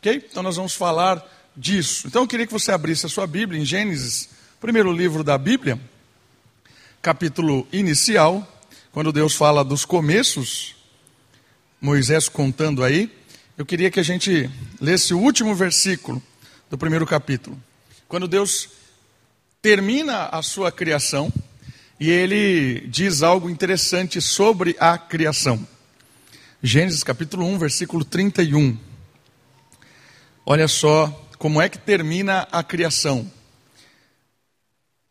Ok? Então nós vamos falar disso. Então eu queria que você abrisse a sua Bíblia em Gênesis, primeiro livro da Bíblia, capítulo inicial, quando Deus fala dos começos, Moisés contando aí. Eu queria que a gente lesse o último versículo do primeiro capítulo. Quando Deus termina a sua criação e ele diz algo interessante sobre a criação. Gênesis capítulo 1, versículo 31. Olha só como é que termina a criação.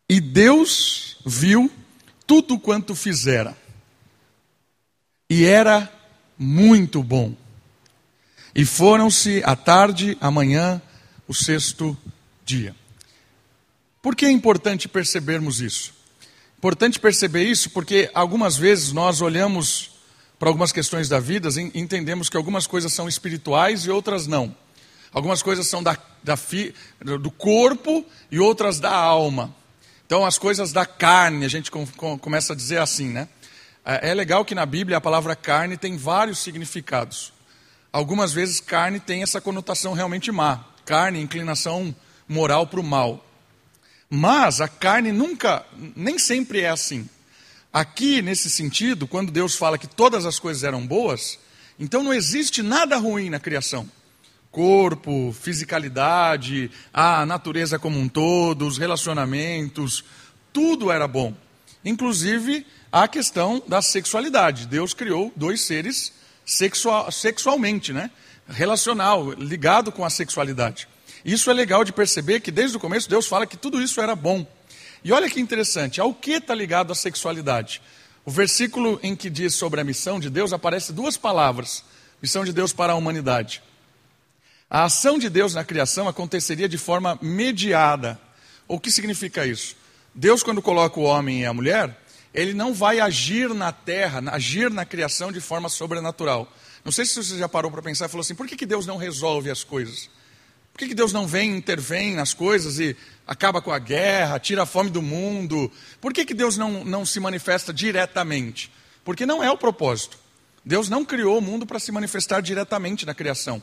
E Deus viu tudo quanto fizera, e era muito bom. E foram-se à tarde, amanhã, o sexto dia. Por que é importante percebermos isso? Importante perceber isso porque algumas vezes nós olhamos para algumas questões da vida e entendemos que algumas coisas são espirituais e outras não. Algumas coisas são da, da fi, do corpo e outras da alma. Então, as coisas da carne, a gente com, com, começa a dizer assim, né? É, é legal que na Bíblia a palavra carne tem vários significados. Algumas vezes carne tem essa conotação realmente má. Carne, inclinação moral para o mal. Mas a carne nunca, nem sempre é assim. Aqui, nesse sentido, quando Deus fala que todas as coisas eram boas, então não existe nada ruim na criação. Corpo, fisicalidade, a natureza como um todo, os relacionamentos, tudo era bom. Inclusive a questão da sexualidade. Deus criou dois seres sexual, sexualmente, né? relacional, ligado com a sexualidade. Isso é legal de perceber que desde o começo Deus fala que tudo isso era bom. E olha que interessante, ao que está ligado a sexualidade? O versículo em que diz sobre a missão de Deus aparece duas palavras: missão de Deus para a humanidade. A ação de Deus na criação aconteceria de forma mediada. O que significa isso? Deus, quando coloca o homem e a mulher, ele não vai agir na terra, agir na criação de forma sobrenatural. Não sei se você já parou para pensar e falou assim: por que, que Deus não resolve as coisas? Por que, que Deus não vem, intervém nas coisas e acaba com a guerra, tira a fome do mundo? Por que, que Deus não, não se manifesta diretamente? Porque não é o propósito. Deus não criou o mundo para se manifestar diretamente na criação.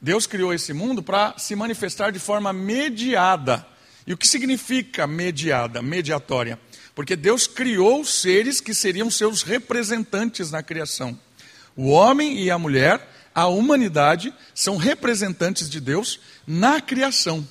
Deus criou esse mundo para se manifestar de forma mediada. E o que significa mediada, mediatória? Porque Deus criou seres que seriam seus representantes na criação. O homem e a mulher a humanidade são representantes de Deus na criação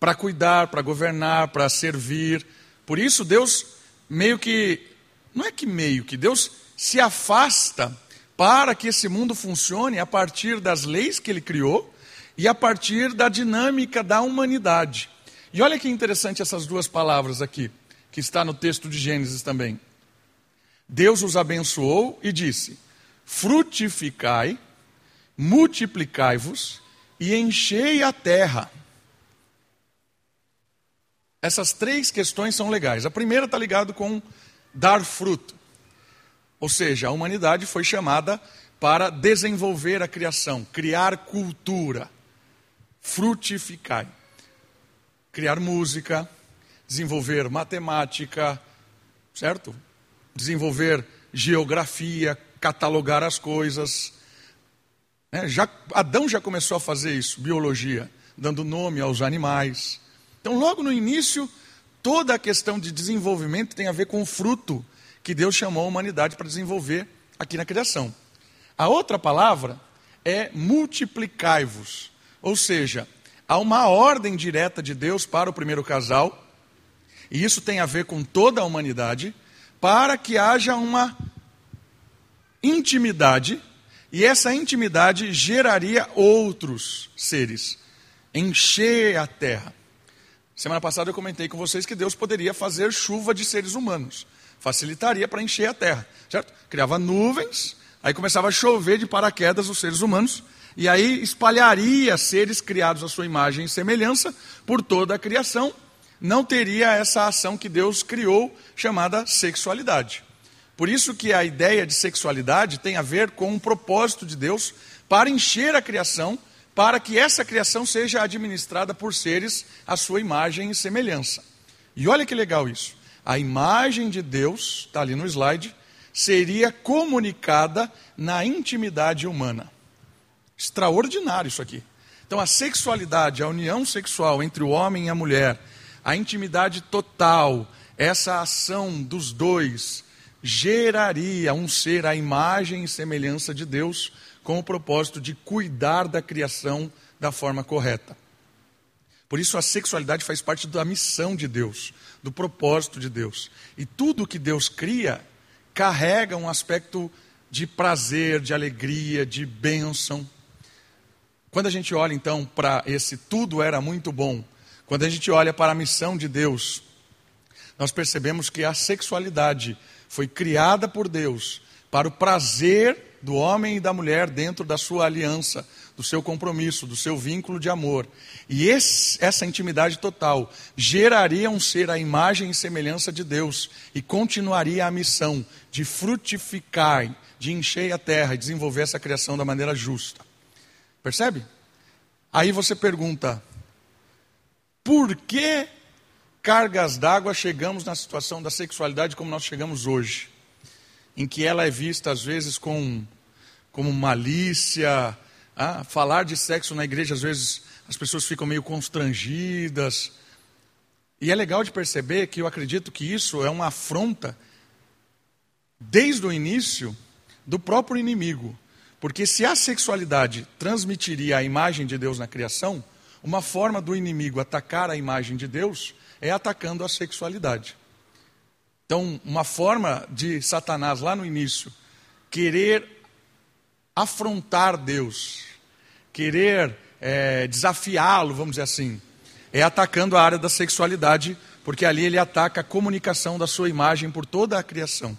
para cuidar, para governar, para servir. Por isso, Deus meio que, não é que meio que, Deus se afasta para que esse mundo funcione a partir das leis que ele criou e a partir da dinâmica da humanidade. E olha que interessante essas duas palavras aqui, que está no texto de Gênesis também. Deus os abençoou e disse: frutificai multiplicai-vos e enchei a terra. Essas três questões são legais. A primeira está ligada com dar fruto. Ou seja, a humanidade foi chamada para desenvolver a criação, criar cultura, frutificar, criar música, desenvolver matemática, certo? Desenvolver geografia, catalogar as coisas, né? Já, Adão já começou a fazer isso, biologia, dando nome aos animais. Então, logo no início, toda a questão de desenvolvimento tem a ver com o fruto que Deus chamou a humanidade para desenvolver aqui na criação. A outra palavra é multiplicai-vos, ou seja, há uma ordem direta de Deus para o primeiro casal, e isso tem a ver com toda a humanidade, para que haja uma intimidade e essa intimidade geraria outros seres, encher a terra. Semana passada eu comentei com vocês que Deus poderia fazer chuva de seres humanos, facilitaria para encher a terra, certo? Criava nuvens, aí começava a chover de paraquedas os seres humanos, e aí espalharia seres criados à sua imagem e semelhança por toda a criação, não teria essa ação que Deus criou chamada sexualidade. Por isso que a ideia de sexualidade tem a ver com um propósito de Deus para encher a criação, para que essa criação seja administrada por seres à sua imagem e semelhança. E olha que legal isso. A imagem de Deus, está ali no slide, seria comunicada na intimidade humana. Extraordinário isso aqui. Então, a sexualidade, a união sexual entre o homem e a mulher, a intimidade total, essa ação dos dois, geraria um ser à imagem e semelhança de Deus, com o propósito de cuidar da criação da forma correta. Por isso, a sexualidade faz parte da missão de Deus, do propósito de Deus. E tudo que Deus cria carrega um aspecto de prazer, de alegria, de bênção. Quando a gente olha então para esse tudo era muito bom, quando a gente olha para a missão de Deus, nós percebemos que a sexualidade foi criada por Deus para o prazer do homem e da mulher dentro da sua aliança, do seu compromisso, do seu vínculo de amor. E esse, essa intimidade total geraria um ser à imagem e semelhança de Deus e continuaria a missão de frutificar, de encher a terra e desenvolver essa criação da maneira justa. Percebe? Aí você pergunta: por que cargas d'água chegamos na situação da sexualidade como nós chegamos hoje? Em que ela é vista às vezes com, como malícia, ah, falar de sexo na igreja às vezes as pessoas ficam meio constrangidas. E é legal de perceber que eu acredito que isso é uma afronta desde o início do próprio inimigo. Porque se a sexualidade transmitiria a imagem de Deus na criação, uma forma do inimigo atacar a imagem de Deus é atacando a sexualidade. Então, uma forma de Satanás lá no início querer afrontar Deus, querer é, desafiá-lo, vamos dizer assim, é atacando a área da sexualidade, porque ali ele ataca a comunicação da sua imagem por toda a criação.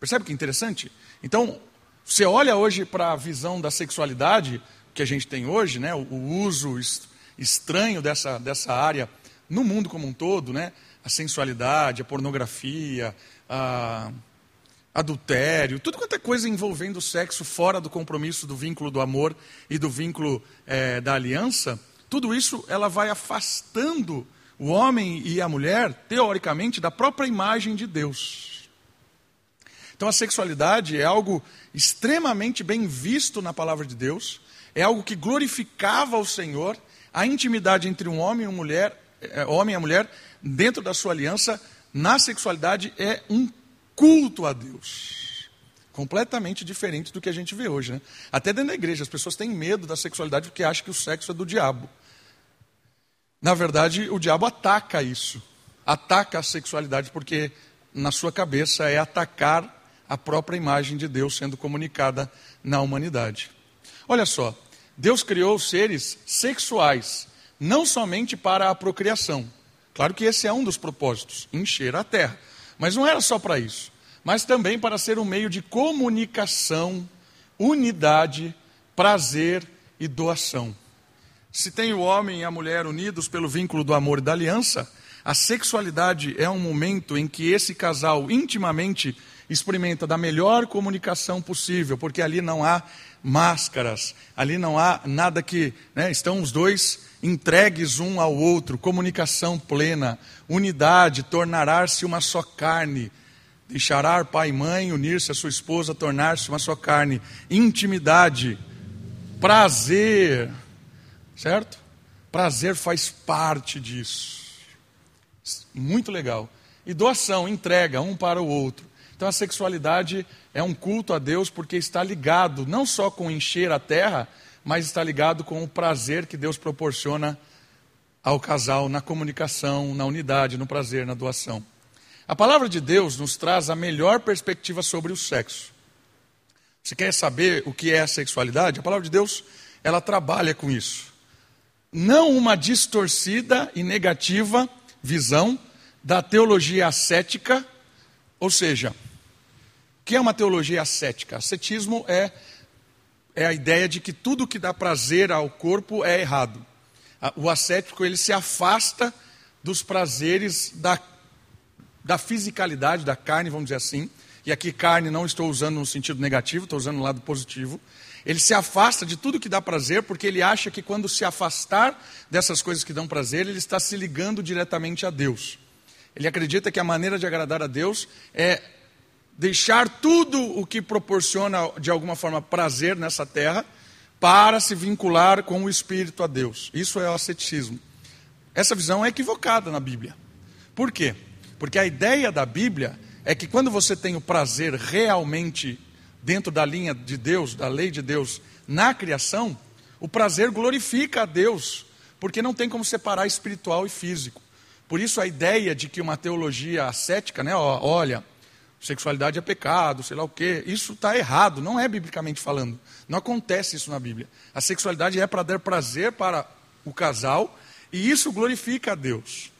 Percebe que interessante? Então, você olha hoje para a visão da sexualidade que a gente tem hoje, né, o, uso estranho dessa, dessa área no mundo como um todo, né, a sensualidade, a pornografia, a adultério, tudo quanto é coisa envolvendo sexo fora do compromisso do vínculo do amor e do vínculo é, da aliança, tudo isso ela vai afastando o homem e a mulher, teoricamente, da própria imagem de Deus. Então a sexualidade é algo extremamente bem visto na palavra de Deus, é algo que glorificava o Senhor, a intimidade entre um homem e uma mulher, é, homem e a mulher, dentro da sua aliança, na sexualidade é um culto a Deus. Completamente diferente do que a gente vê hoje. Né? Até dentro da igreja, as pessoas têm medo da sexualidade porque acham que o sexo é do diabo. Na verdade, o diabo ataca isso. Ataca a sexualidade porque na sua cabeça é atacar a própria imagem de Deus sendo comunicada na humanidade. Olha só, Deus criou seres sexuais, não somente para a procriação. Claro que esse é um dos propósitos, encher a terra. Mas não era só para isso, mas também para ser um meio de comunicação, unidade, prazer e doação. Se tem o homem e a mulher unidos pelo vínculo do amor e da aliança, a sexualidade é um momento em que esse casal intimamente experimenta da melhor comunicação possível, porque ali não há máscaras, ali não há nada que. Né, estão os dois entregues um ao outro, comunicação plena, unidade, tornará-se uma só carne. Deixará pai e mãe, unir-se a sua esposa, tornar-se uma só carne. Intimidade, prazer, certo? Prazer faz parte disso. Muito legal. E doação, entrega um para o outro. Então a sexualidade é um culto a Deus porque está ligado não só com encher a terra, mas está ligado com o prazer que Deus proporciona ao casal na comunicação, na unidade, no prazer, na doação. A palavra de Deus nos traz a melhor perspectiva sobre o sexo. Você quer saber o que é a sexualidade? A palavra de Deus, ela trabalha com isso. Não uma distorcida e negativa visão da teologia ascética, ou seja, o que é uma teologia ascética? Ascetismo é, é a ideia de que tudo que dá prazer ao corpo é errado. O ascético ele se afasta dos prazeres da, da fisicalidade, da carne, vamos dizer assim. E aqui carne não estou usando no sentido negativo, estou usando no lado positivo. Ele se afasta de tudo que dá prazer, porque ele acha que quando se afastar dessas coisas que dão prazer, ele está se ligando diretamente a Deus. Ele acredita que a maneira de agradar a Deus é deixar tudo o que proporciona de alguma forma prazer nessa terra, para se vincular com o Espírito a Deus. Isso é o asceticismo. Essa visão é equivocada na Bíblia. Por quê? Porque a ideia da Bíblia é que quando você tem o prazer realmente dentro da linha de Deus, da lei de Deus, na criação, o prazer glorifica a Deus, porque não tem como separar espiritual e físico. Por isso a ideia de que uma teologia ascética, né, olha, sexualidade é pecado, sei lá o quê, isso está errado, não é biblicamente falando. Não acontece isso na Bíblia. A sexualidade é para dar prazer para o casal e isso glorifica a Deus.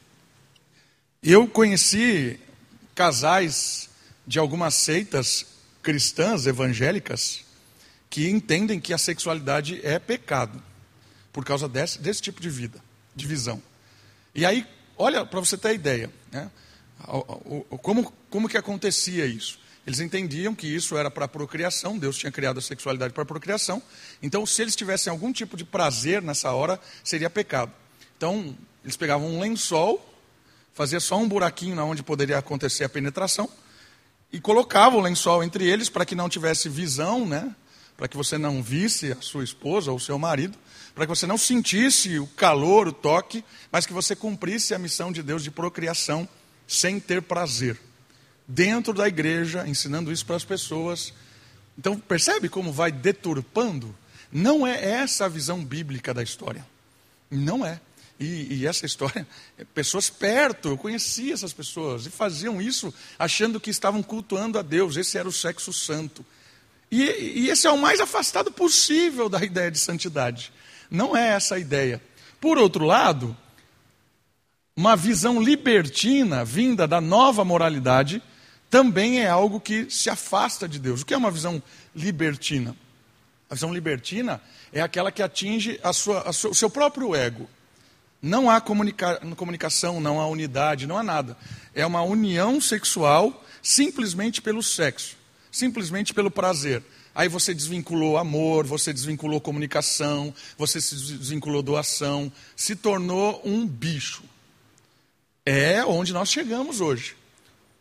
Eu conheci casais de algumas seitas cristãs evangélicas que entendem que a sexualidade é pecado por causa desse, desse tipo de vida, de visão. E aí, olha, para você ter ideia, né? como, como que acontecia isso? Eles entendiam que isso era para procriação, Deus tinha criado a sexualidade para procriação, então se eles tivessem algum tipo de prazer nessa hora, seria pecado. Então, eles pegavam um lençol, fazia só um buraquinho na onde poderia acontecer a penetração, e colocavam o lençol entre eles para que não tivesse visão, né? para que você não visse a sua esposa ou o seu marido, para que você não sentisse o calor, o toque, mas que você cumprisse a missão de Deus de procriação sem ter prazer. Dentro da igreja, ensinando isso para as pessoas. Então, percebe como vai deturpando? Não é essa a visão bíblica da história. Não é. E, e, essa história, pessoas perto, eu conhecia essas pessoas, e faziam isso achando que estavam cultuando a Deus, esse era o sexo santo. E, e esse é o mais afastado possível da ideia de santidade. Não é essa a ideia. Por outro lado, uma visão libertina vinda da nova moralidade também é algo que se afasta de Deus. O que é uma visão libertina? A visão libertina é aquela que atinge a sua, a o seu próprio ego. Não há comunica, comunicação, não há unidade, não há nada. É uma união sexual simplesmente pelo sexo, simplesmente pelo prazer. Aí você desvinculou amor, você desvinculou comunicação, você se desvinculou doação, se tornou um bicho. É onde nós chegamos hoje.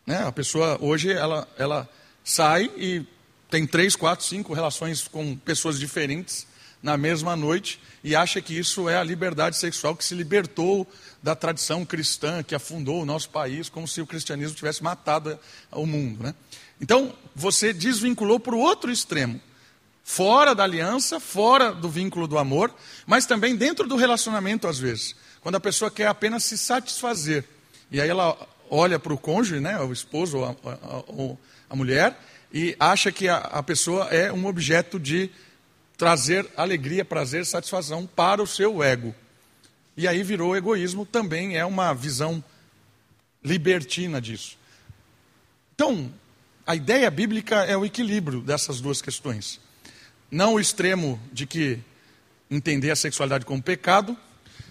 Né? A pessoa hoje ela, ela sai e tem três, quatro, cinco relações com pessoas diferentes na mesma noite e acha que isso é a liberdade sexual que se libertou da tradição cristã que afundou o nosso país, como se o cristianismo tivesse matado o mundo. Né? Então, você desvinculou para o outro extremo. Fora da aliança, fora do vínculo do amor, mas também dentro do relacionamento, às vezes. Quando a pessoa quer apenas se satisfazer. E aí ela olha para o cônjuge, né, o esposo ou a, a, a, mulher, e acha que a, a pessoa é um objeto de trazer alegria, prazer, satisfação para o seu ego. E aí virou egoísmo, também é uma visão libertina disso. Então, a ideia bíblica é o equilíbrio dessas duas questões. Não o extremo de que entender a sexualidade como pecado,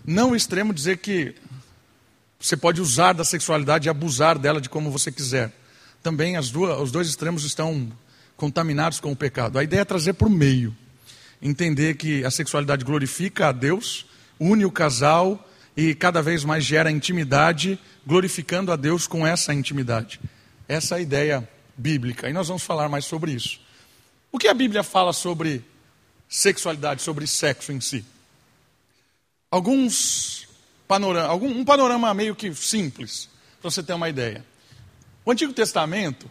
não o extremo dizer que você pode usar da sexualidade e abusar dela de como você quiser. Também duas, os dois extremos estão contaminados com o pecado. A ideia é trazer para o meio. Entender que a sexualidade glorifica a Deus, une o casal e cada vez mais gera intimidade, glorificando a Deus com essa intimidade. Essa é a ideia bíblica. E nós vamos falar mais sobre isso. O que a Bíblia fala sobre sexualidade, sobre sexo em si? Alguns panorama, algum, um panorama meio que simples, para você ter uma ideia. O Antigo Testamento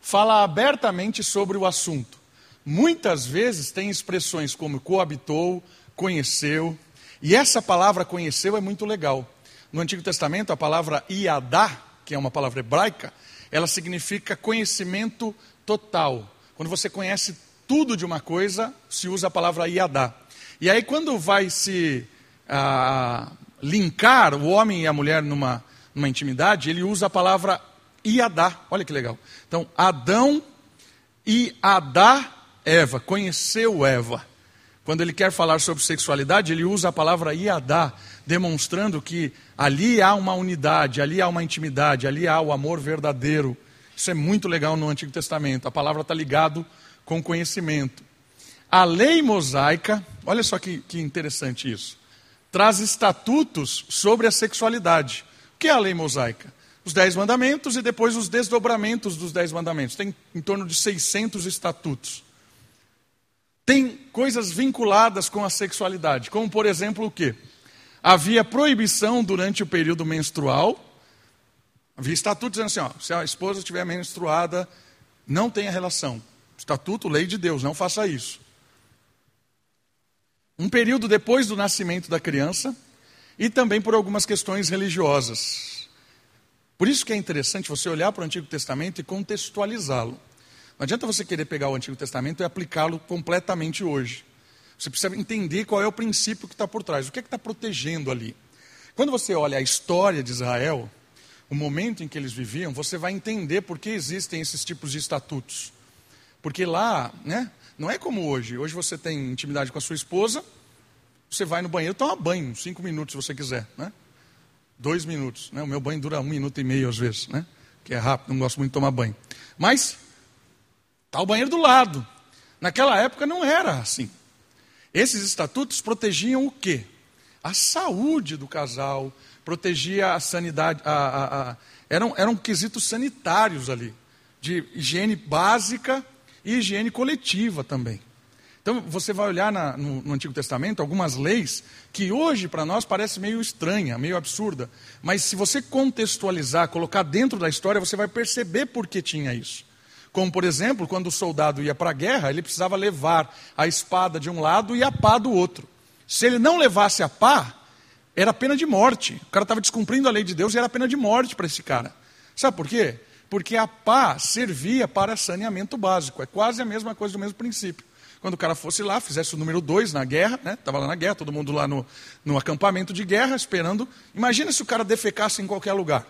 fala abertamente sobre o assunto. Muitas vezes tem expressões como coabitou, conheceu, e essa palavra conheceu é muito legal. No Antigo Testamento, a palavra iadá, que é uma palavra hebraica, ela significa conhecimento total. Quando você conhece tudo de uma coisa, se usa a palavra iadá. E aí, quando vai se ah, linkar o homem e a mulher numa, numa intimidade, ele usa a palavra iadá. Olha que legal. Então, Adão e Adá, Eva, conheceu Eva. Quando ele quer falar sobre sexualidade, ele usa a palavra iadá, demonstrando que ali há uma unidade, ali há uma intimidade, ali há o amor verdadeiro. Isso é muito legal no Antigo Testamento. A palavra está ligado com conhecimento. A lei mosaica, olha só que, que interessante isso, traz estatutos sobre a sexualidade. O que é a lei mosaica? Os dez mandamentos e depois os desdobramentos dos dez mandamentos. Tem em torno de 600 estatutos. Tem coisas vinculadas com a sexualidade, como por exemplo o quê? Havia proibição durante o período menstrual, havia estatuto dizendo assim, ó, se a esposa estiver menstruada, não tenha relação. Estatuto, lei de Deus, não faça isso. Um período depois do nascimento da criança e também por algumas questões religiosas. Por isso que é interessante você olhar para o Antigo Testamento e contextualizá-lo. Não adianta você querer pegar o Antigo Testamento e aplicá-lo completamente hoje. Você precisa entender qual é o princípio que está por trás, o que é que está protegendo ali. Quando você olha a história de Israel, o momento em que eles viviam, você vai entender por que existem esses tipos de estatutos. Porque lá, né, não é como hoje. Hoje você tem intimidade com a sua esposa, você vai no banheiro, toma banho, cinco minutos se você quiser, né? Dois minutos, né? O meu banho dura um minuto e meio às vezes, né? Que é rápido, não gosto muito de tomar banho. Mas Está o banheiro do lado. Naquela época não era assim. Esses estatutos protegiam o quê? A saúde do casal, protegia a sanidade, a, a, a, eram, eram quesitos sanitários ali, de higiene básica e higiene coletiva também. Então você vai olhar na, no, no, Antigo Testamento algumas leis que hoje para nós parece meio estranha, meio absurda, mas se você contextualizar, colocar dentro da história, você vai perceber por que tinha isso. Como, por exemplo, quando o soldado ia para a guerra, ele precisava levar a espada de um lado e a pá do outro. Se ele não levasse a pá, era pena de morte. O cara estava descumprindo a lei de Deus e era pena de morte para esse cara. Sabe por quê? Porque a pá servia para saneamento básico. É quase a mesma coisa do mesmo princípio. Quando o cara fosse lá, fizesse o número dois na guerra, estava né? lá na guerra, todo mundo lá no, no acampamento de guerra, esperando. Imagina se o cara defecasse em qualquer lugar.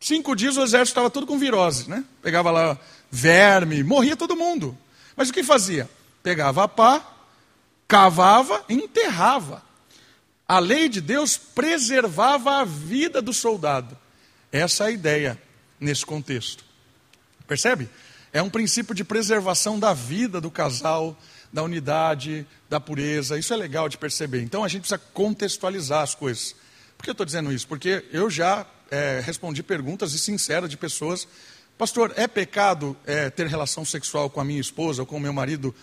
Cinco dias o exército estava tudo com virose, né? Pegava lá verme, morria todo mundo. Mas o que fazia? Pegava a pá, cavava e enterrava. A lei de Deus preservava a vida do soldado. Essa é a ideia nesse contexto. Percebe? É um princípio de preservação da vida do casal, da unidade, da pureza. Isso é legal de perceber. Então a gente precisa contextualizar as coisas. Por que eu estou dizendo isso? Porque eu já é, respondi perguntas e sinceras de pessoas. Pastor, é pecado é, ter relação sexual com a minha esposa ou com o meu marido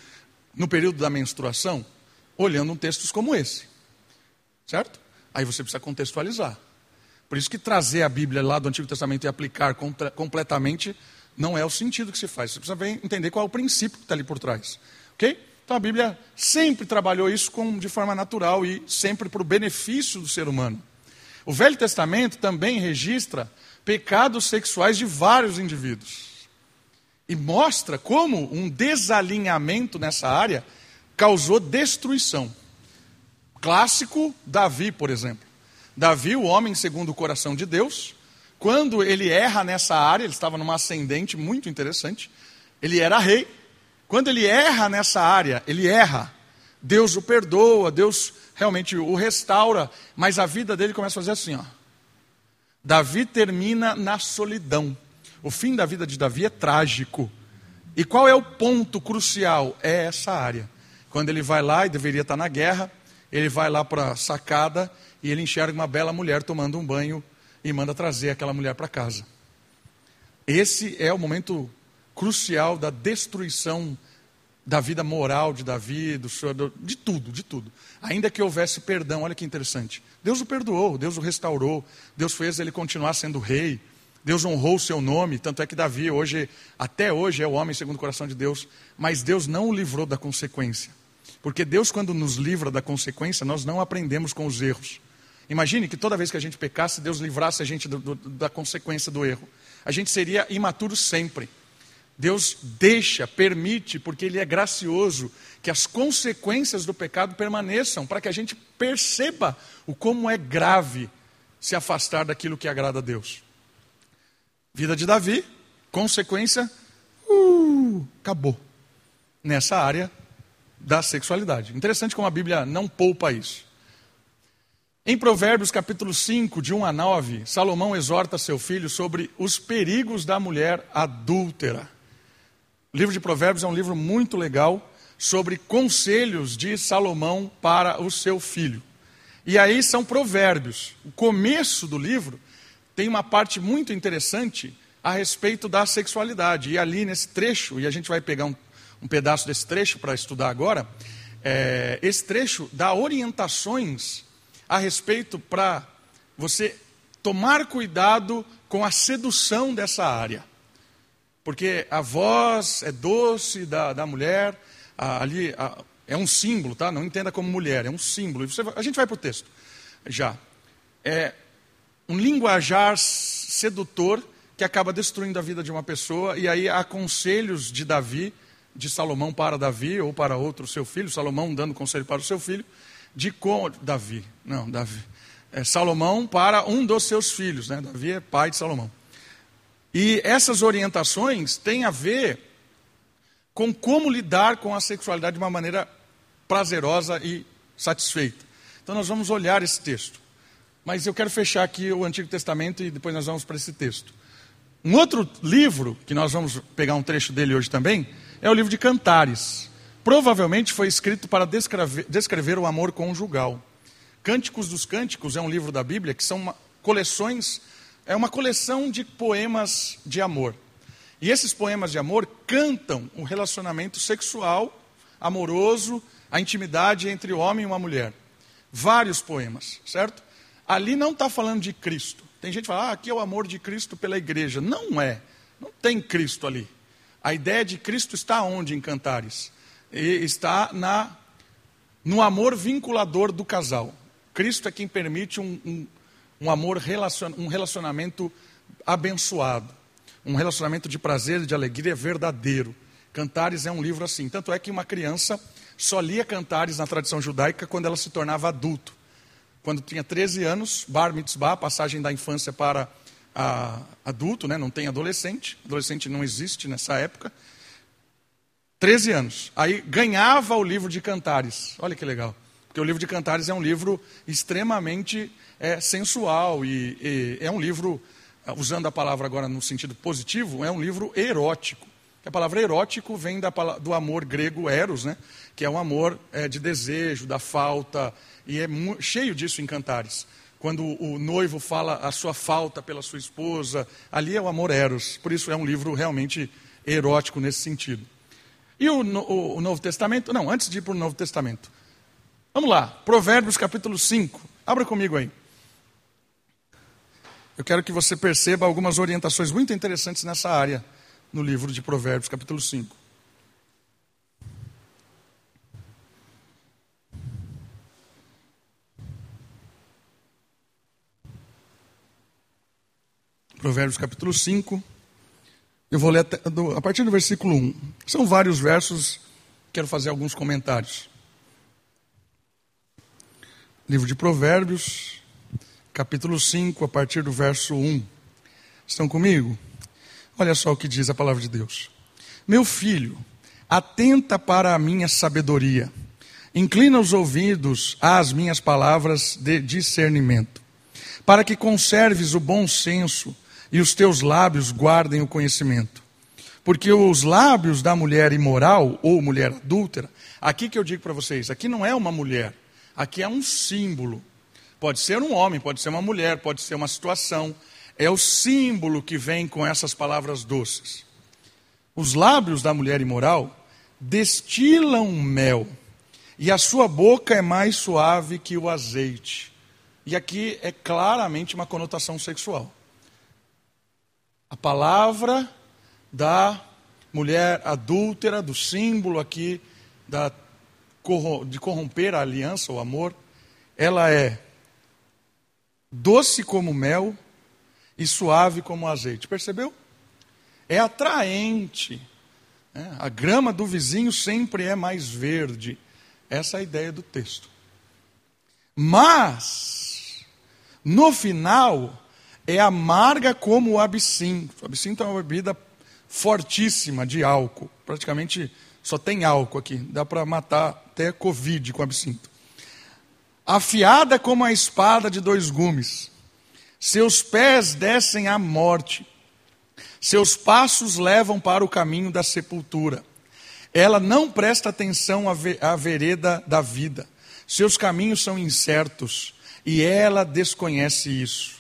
no período da menstruação? Olhando um textos como esse. Certo? Aí você precisa contextualizar. Por isso que trazer a Bíblia lá do Antigo Testamento e aplicar contra, completamente não é o sentido que se faz. Você precisa entender qual é o princípio que está ali por trás. Ok? Então a Bíblia sempre trabalhou isso com, de forma natural e sempre para o benefício do ser humano. O Velho Testamento também registra pecados sexuais de vários indivíduos. E mostra como um desalinhamento nessa área causou destruição. Clássico, Davi, por exemplo. Davi, o homem segundo o coração de Deus, quando ele erra nessa área, ele estava numa ascendente muito interessante, ele era rei. Quando ele erra nessa área, ele erra, Deus o perdoa, Deus realmente o restaura, mas a vida dele começa a fazer assim, ó. Davi termina na solidão. O fim da vida de Davi é trágico. E qual é o ponto crucial? É essa área. Quando ele vai lá e deveria estar na guerra, ele vai lá para a sacada e ele enxerga uma bela mulher tomando um banho e manda trazer aquela mulher para casa. Esse é o momento crucial da destruição da vida moral de Davi, do de tudo, de tudo. Ainda que houvesse perdão, olha que interessante. Deus o perdoou, Deus o restaurou, Deus fez ele continuar sendo rei, Deus honrou o seu nome, tanto é que Davi hoje, até hoje, é o homem segundo o coração de Deus, mas Deus não o livrou da consequência. Porque Deus, quando nos livra da consequência, nós não aprendemos com os erros. Imagine que toda vez que a gente pecasse, Deus livrasse a gente do, do, da consequência do erro. A gente seria imaturo sempre. Deus deixa, permite, porque Ele é gracioso, que as consequências do pecado permaneçam, para que a gente perceba o como é grave se afastar daquilo que agrada a Deus. Vida de Davi, consequência, uh, acabou. Nessa área da sexualidade. Interessante como a Bíblia não poupa isso. Em Provérbios capítulo 5, de 1 a 9, Salomão exorta seu filho sobre os perigos da mulher adúltera. O livro de Provérbios é um livro muito legal sobre conselhos de Salomão para o seu filho. E aí são provérbios. O começo do livro tem uma parte muito interessante a respeito da sexualidade. E ali nesse trecho, e a gente vai pegar um, um pedaço desse trecho para estudar agora. É, esse trecho dá orientações a respeito para você tomar cuidado com a sedução dessa área. Porque a voz é doce da, da mulher, a, ali a, é um símbolo, tá? Não entenda como mulher, é um símbolo. Você, a gente vai para o texto já. É um linguajar sedutor que acaba destruindo a vida de uma pessoa, e aí há conselhos de Davi, de Salomão para Davi, ou para outro seu filho, Salomão dando conselho para o seu filho, de como. Davi, não, Davi. É Salomão para um dos seus filhos, né? Davi é pai de Salomão. E essas orientações têm a ver com como lidar com a sexualidade de uma maneira prazerosa e satisfeita. Então nós vamos olhar esse texto. Mas eu quero fechar aqui o Antigo Testamento e depois nós vamos para esse texto. Um outro livro, que nós vamos pegar um trecho dele hoje também, é o livro de Cantares. Provavelmente foi escrito para descrever, descrever o amor conjugal. Cânticos dos Cânticos é um livro da Bíblia que são uma, coleções, é uma coleção de poemas de amor. E esses poemas de amor cantam o relacionamento sexual, amoroso, a intimidade entre o homem e uma mulher. Vários poemas, certo? Ali não está falando de Cristo. Tem gente que fala, ah, aqui é o amor de Cristo pela igreja. Não é. Não tem Cristo ali. A ideia de Cristo está onde em Cantares? E está na, no amor vinculador do casal. Cristo é quem permite um, um, um amor, relacion, um relacionamento abençoado. Um relacionamento de prazer e de alegria verdadeiro. Cantares é um livro assim. Tanto é que uma criança só lia Cantares na tradição judaica quando ela se tornava adulto. Quando tinha 13 anos, bar mitzvah, passagem da infância para a, adulto, né? não tem adolescente, adolescente não existe nessa época. 13 anos. Aí ganhava o livro de Cantares. Olha que legal. Porque o livro de Cantares é um livro extremamente é, sensual e, e é um livro, usando a palavra agora no sentido positivo, é um livro erótico. A palavra erótico vem da, do amor grego eros, né? que é um amor é, de desejo, da falta, e é cheio disso em Cantares quando o noivo fala a sua falta pela sua esposa, ali é o amor eros. Por isso é um livro realmente erótico nesse sentido. E o, o, o Novo Testamento? Não, antes de ir para o Novo Testamento. Vamos lá, Provérbios capítulo 5. Abra comigo aí. Eu quero que você perceba algumas orientações muito interessantes nessa área no livro de Provérbios, capítulo 5. Provérbios capítulo 5. Eu vou ler a partir do versículo 1. São vários versos, quero fazer alguns comentários. Livro de Provérbios, capítulo 5, a partir do verso 1. Estão comigo? Olha só o que diz a palavra de Deus. Meu filho, atenta para a minha sabedoria, inclina os ouvidos às minhas palavras de discernimento, para que conserves o bom senso e os teus lábios guardem o conhecimento. Porque os lábios da mulher imoral ou mulher adúltera, aqui que eu digo para vocês, aqui não é uma mulher, aqui é um símbolo. Pode ser um homem, pode ser uma mulher, pode ser uma situação. É o símbolo que vem com essas palavras doces. Os lábios da mulher imoral destilam mel, e a sua boca é mais suave que o azeite. E aqui é claramente uma conotação sexual a palavra da mulher adúltera, do símbolo aqui da, de corromper a aliança, o amor, ela é doce como mel e suave como azeite. Percebeu? É atraente. Né? A grama do vizinho sempre é mais verde. Essa é a ideia do texto. Mas, no final, é amarga como o absinto. O absinto é uma bebida fortíssima de álcool. Praticamente só tem álcool aqui. Dá para matar até Covid com absinto. Afiada como a espada de dois gumes. Seus pés descem à morte. Seus passos levam para o caminho da sepultura. Ela não presta atenção à vereda da vida. Seus caminhos são incertos e ela desconhece isso.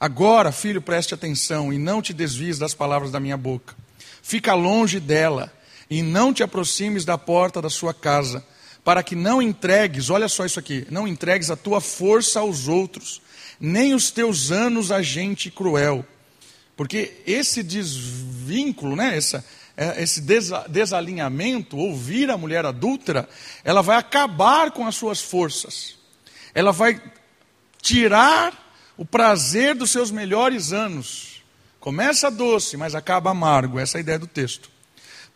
Agora, filho, preste atenção e não te desvies das palavras da minha boca. Fica longe dela e não te aproximes da porta da sua casa, para que não entregues, olha só isso aqui, não entregues a tua força aos outros, nem os teus anos a gente cruel. Porque esse desvínculo, né, essa, é, esse desalinhamento, ouvir a mulher adúltera, ela vai acabar com as suas forças. Ela vai tirar o prazer dos seus melhores anos. Começa doce, mas acaba amargo, essa é a ideia do texto.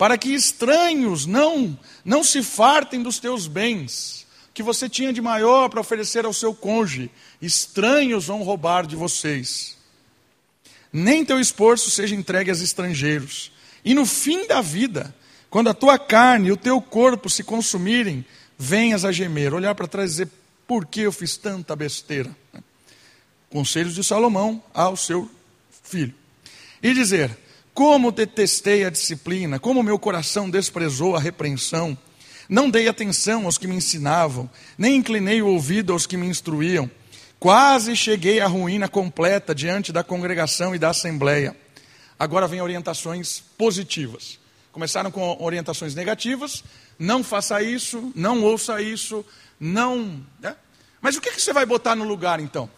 Para que estranhos não não se fartem dos teus bens, que você tinha de maior para oferecer ao seu cônjuge. Estranhos vão roubar de vocês. Nem teu esforço seja entregue aos estrangeiros. E no fim da vida, quando a tua carne e o teu corpo se consumirem, venhas a gemer, olhar para trás e dizer: por que eu fiz tanta besteira? Conselhos de Salomão ao seu filho. E dizer: Como detestei a disciplina, como meu coração desprezou a repreensão. Não dei atenção aos que me ensinavam, nem inclinei o ouvido aos que me instruíam. Quase cheguei à ruína completa diante da congregação e da assembleia. Agora vem orientações positivas. Começaram com orientações negativas, não faça isso, não ouça isso, não. Né? Mas o que, que você vai botar no lugar então?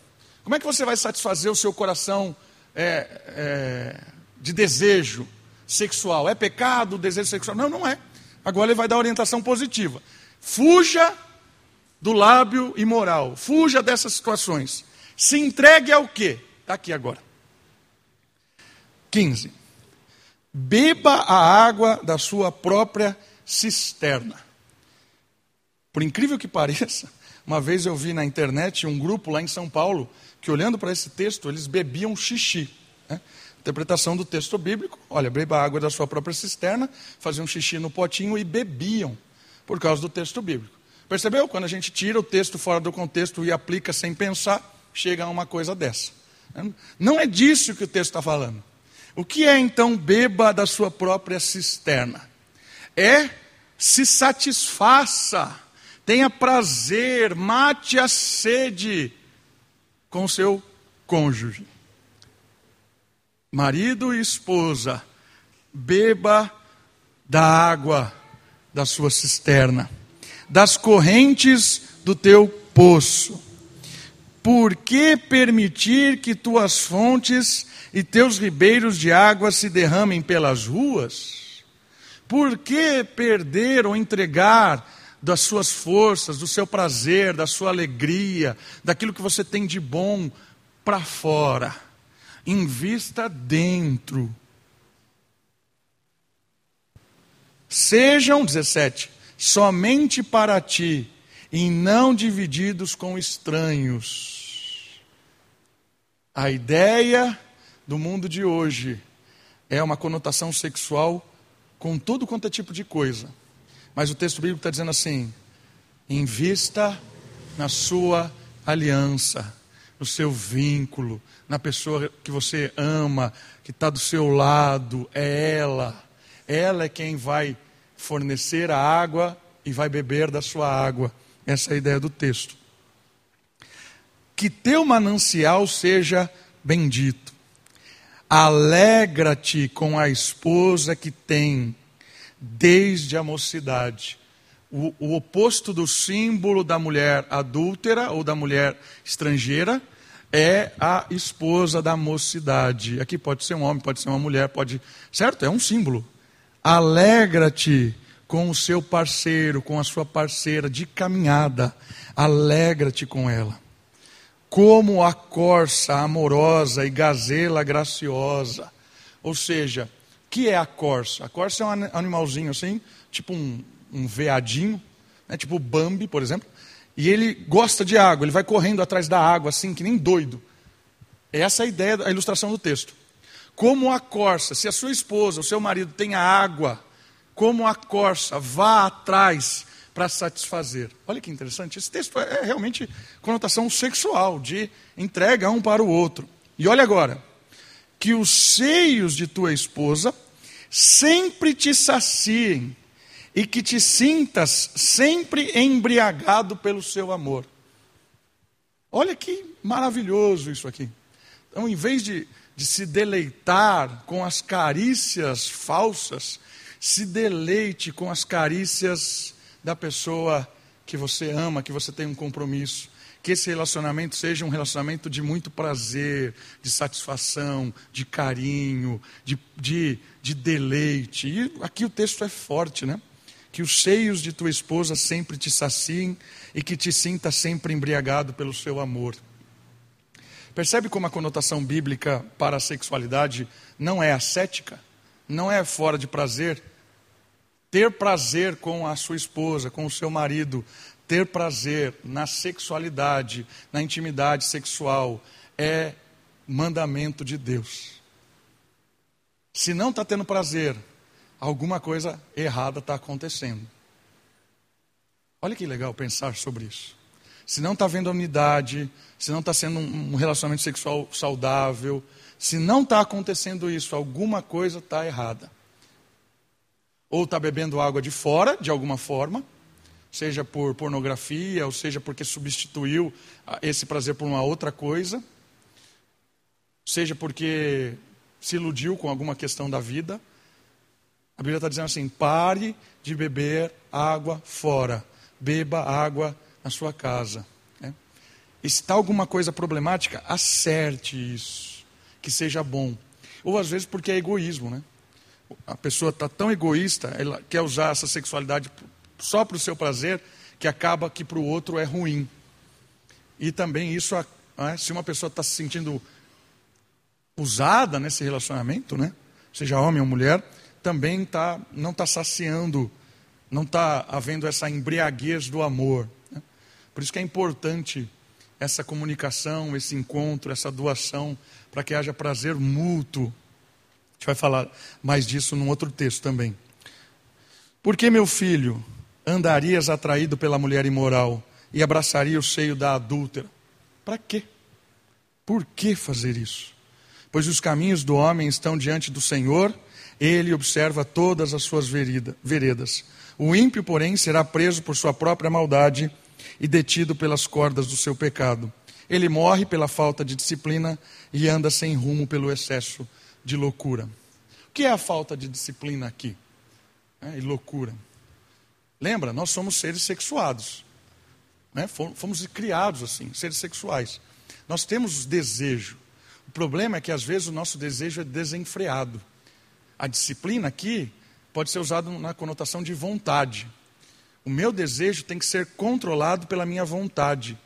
Como é que você vai satisfazer o seu coração é, é, de desejo sexual? É pecado o desejo sexual? Não, não é. Agora ele vai dar orientação positiva. Fuja do lábio imoral. Fuja dessas situações. Se entregue ao quê? Está aqui agora. 15. Beba a água da sua própria cisterna. Por incrível que pareça, uma vez eu vi na internet um grupo lá em São Paulo que olhando para esse texto, eles bebiam xixi. Né? Interpretação do texto bíblico, olha, beba água da sua própria cisterna, faziam xixi no potinho e bebiam, por causa do texto bíblico. Percebeu? Quando a gente tira o texto fora do contexto e aplica sem pensar, chega a uma coisa dessa. Não é disso que o texto está falando. O que é então beba da sua própria cisterna? É se satisfaça, tenha prazer, mate a sede com seu cônjuge. Marido e esposa, beba da água da sua cisterna, das correntes do teu poço. Por que permitir que tuas fontes e teus ribeiros de água se derramem pelas ruas? Por que perder ou entregar das suas forças, do seu prazer, da sua alegria, daquilo que você tem de bom para fora. Invista dentro. Sejam, 17, somente para ti e não divididos com estranhos. A ideia do mundo de hoje é uma conotação sexual com todo quanto é tipo de coisa. Mas o texto bíblico está dizendo assim: invista na sua aliança, no seu vínculo, na pessoa que você ama, que está do seu lado, é ela. Ela é quem vai fornecer a água e vai beber da sua água. Essa é a ideia do texto. Que teu manancial seja bendito. Alegra-te com a esposa que tem desde a mocidade. O, o, oposto do símbolo da mulher adúltera ou da mulher estrangeira é a esposa da mocidade. Aqui pode ser um homem, pode ser uma mulher, pode. Certo? É um símbolo. Alegra-te com o seu parceiro, com a sua parceira de caminhada. Alegra-te com ela. Como a corça amorosa e gazela graciosa. Ou seja, que é a corça? A corça é um animalzinho assim, tipo um, um veadinho, né, tipo Bambi, por exemplo. E ele gosta de água, ele vai correndo atrás da água, assim, que nem doido. Essa é a ideia, a ilustração do texto. Como a corça, se a sua esposa, o seu marido tem a água, como a corça, vá atrás para satisfazer. Olha que interessante, esse texto é, é realmente conotação sexual, de entrega um para o outro. E olha agora, que os seios de tua esposa sempre te saciem e que te sintas sempre embriagado pelo seu amor. Olha que maravilhoso isso aqui. Então, em vez de, de se deleitar com as carícias falsas, Se deleite com as carícias da pessoa que você ama, que você tem um compromisso. Que esse relacionamento seja um relacionamento de muito prazer, de satisfação, de carinho, de, de, de deleite. E aqui o texto é forte, né? Que os seios de tua esposa sempre te saciem e que te sinta sempre embriagado pelo seu amor. Percebe como a conotação bíblica para a sexualidade não é ascética, não é fora de prazer. Ter prazer com a sua esposa, com o seu marido, ter prazer na sexualidade, na intimidade sexual, é mandamento de Deus. Se não está tendo prazer, alguma coisa errada está acontecendo. Olha que legal pensar sobre isso se não está havendo unidade, se não está sendo um relacionamento sexual saudável, se não está acontecendo isso, alguma coisa está errada. Ou está bebendo água de fora, de alguma forma, seja por pornografia, ou seja porque substituiu esse prazer por uma outra coisa, seja porque se iludiu com alguma questão da vida. A Bíblia está dizendo assim: pare de beber água fora, beba água na sua casa. Né? E se está alguma coisa problemática, acerte isso, que seja bom. Ou às vezes porque é egoísmo, né? A pessoa está tão egoísta, ela quer usar essa sexualidade só para o seu prazer, que acaba que para o outro é ruim. E também isso, né, se uma pessoa está se sentindo usada nesse relacionamento, né? seja homem ou mulher, também tá, não está saciando, não está havendo essa embriaguez do amor. Por isso que é importante essa comunicação, esse encontro, essa doação, para que haja prazer mútuo. A gente vai falar mais disso num outro texto também. Por que, meu filho, andarias atraído pela mulher imoral e abraçaria o seio da adúltera? Para quê? Por que fazer isso? Pois os caminhos do homem estão diante do Senhor, ele observa todas as suas veredas. O ímpio, porém, será preso por sua própria maldade e detido pelas cordas do seu pecado. Ele morre pela falta de disciplina e anda sem rumo pelo excesso de loucura. O que é a falta de disciplina aqui? É, e loucura. Lembra, nós somos seres sexuados. Né? Fomos criados assim, seres sexuais. Nós temos desejo. O problema é que às vezes o nosso desejo é desenfreado. A disciplina aqui pode ser usada na conotação de vontade. O meu desejo tem que ser controlado pela minha vontade,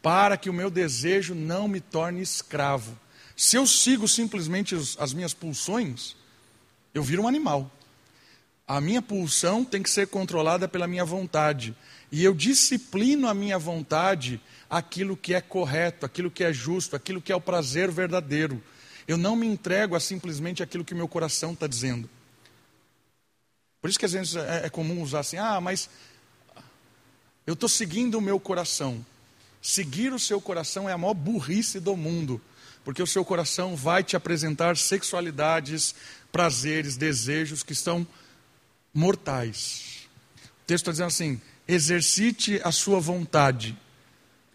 para que o meu desejo não me torne escravo. Se eu sigo simplesmente as minhas pulsões, eu viro um animal. A minha pulsão tem que ser controlada pela minha vontade. E eu disciplino a minha vontade aquilo que é correto, aquilo que é justo, aquilo que é o prazer verdadeiro. Eu não me entrego a simplesmente aquilo que meu coração está dizendo. Por isso que às vezes é, é comum usar assim, ah, mas eu estou seguindo o meu coração. Seguir o seu coração é a maior burrice do mundo, porque o seu coração vai te apresentar sexualidades, prazeres, desejos que estão mortais. O texto está dizendo assim: exercite a sua vontade,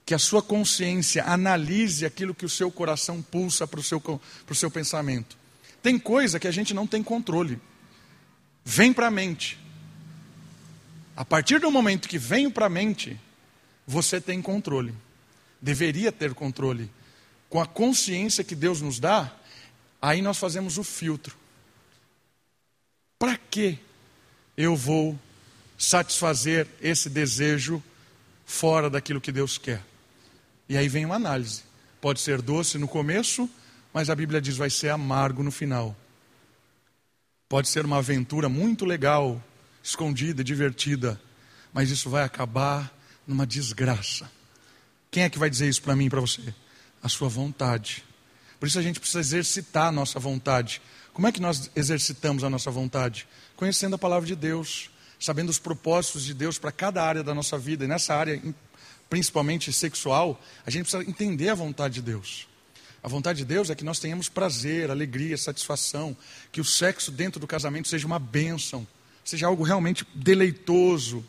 que a sua consciência analise aquilo que o seu coração pulsa para o seu, para o seu pensamento. Tem coisa que a gente não tem controle, vem para a mente. A partir do momento que venho para a mente, você tem controle. Deveria ter controle. Com a consciência que Deus nos dá, aí nós fazemos o filtro. Para que eu vou satisfazer esse desejo fora daquilo que Deus quer? E aí vem uma análise. Pode ser doce no começo, mas a Bíblia diz vai ser amargo no final. Pode ser uma aventura muito legal, escondida, divertida, mas isso vai acabar numa desgraça. Quem é que vai dizer isso para mim e para você? A sua vontade. Por isso a gente precisa exercitar a nossa vontade. Como é que nós exercitamos a nossa vontade? Conhecendo a palavra de Deus, sabendo os propósitos de Deus para cada área da nossa vida, e nessa área, principalmente sexual, a gente precisa entender a vontade de Deus. A vontade de Deus é que nós tenhamos prazer, alegria, satisfação, que o sexo dentro do casamento seja uma bênção, seja algo realmente deleitoso,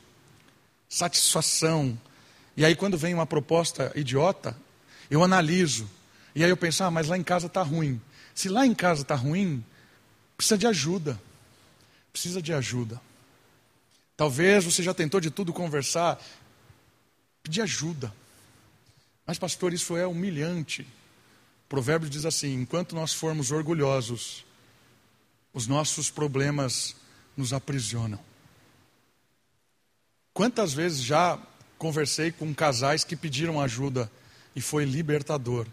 satisfação. E aí, quando vem uma proposta idiota, eu analiso. E aí eu penso, ah, mas lá em casa está ruim. Se lá em casa está ruim, precisa de ajuda. precisa de ajuda. Talvez você já tentou de tudo conversar, pedir ajuda. Mas, pastor, isso é humilhante. O provérbio diz assim: enquanto nós formos orgulhosos, os nossos problemas nos aprisionam. Quantas vezes já conversei com casais que pediram ajuda e foi libertador?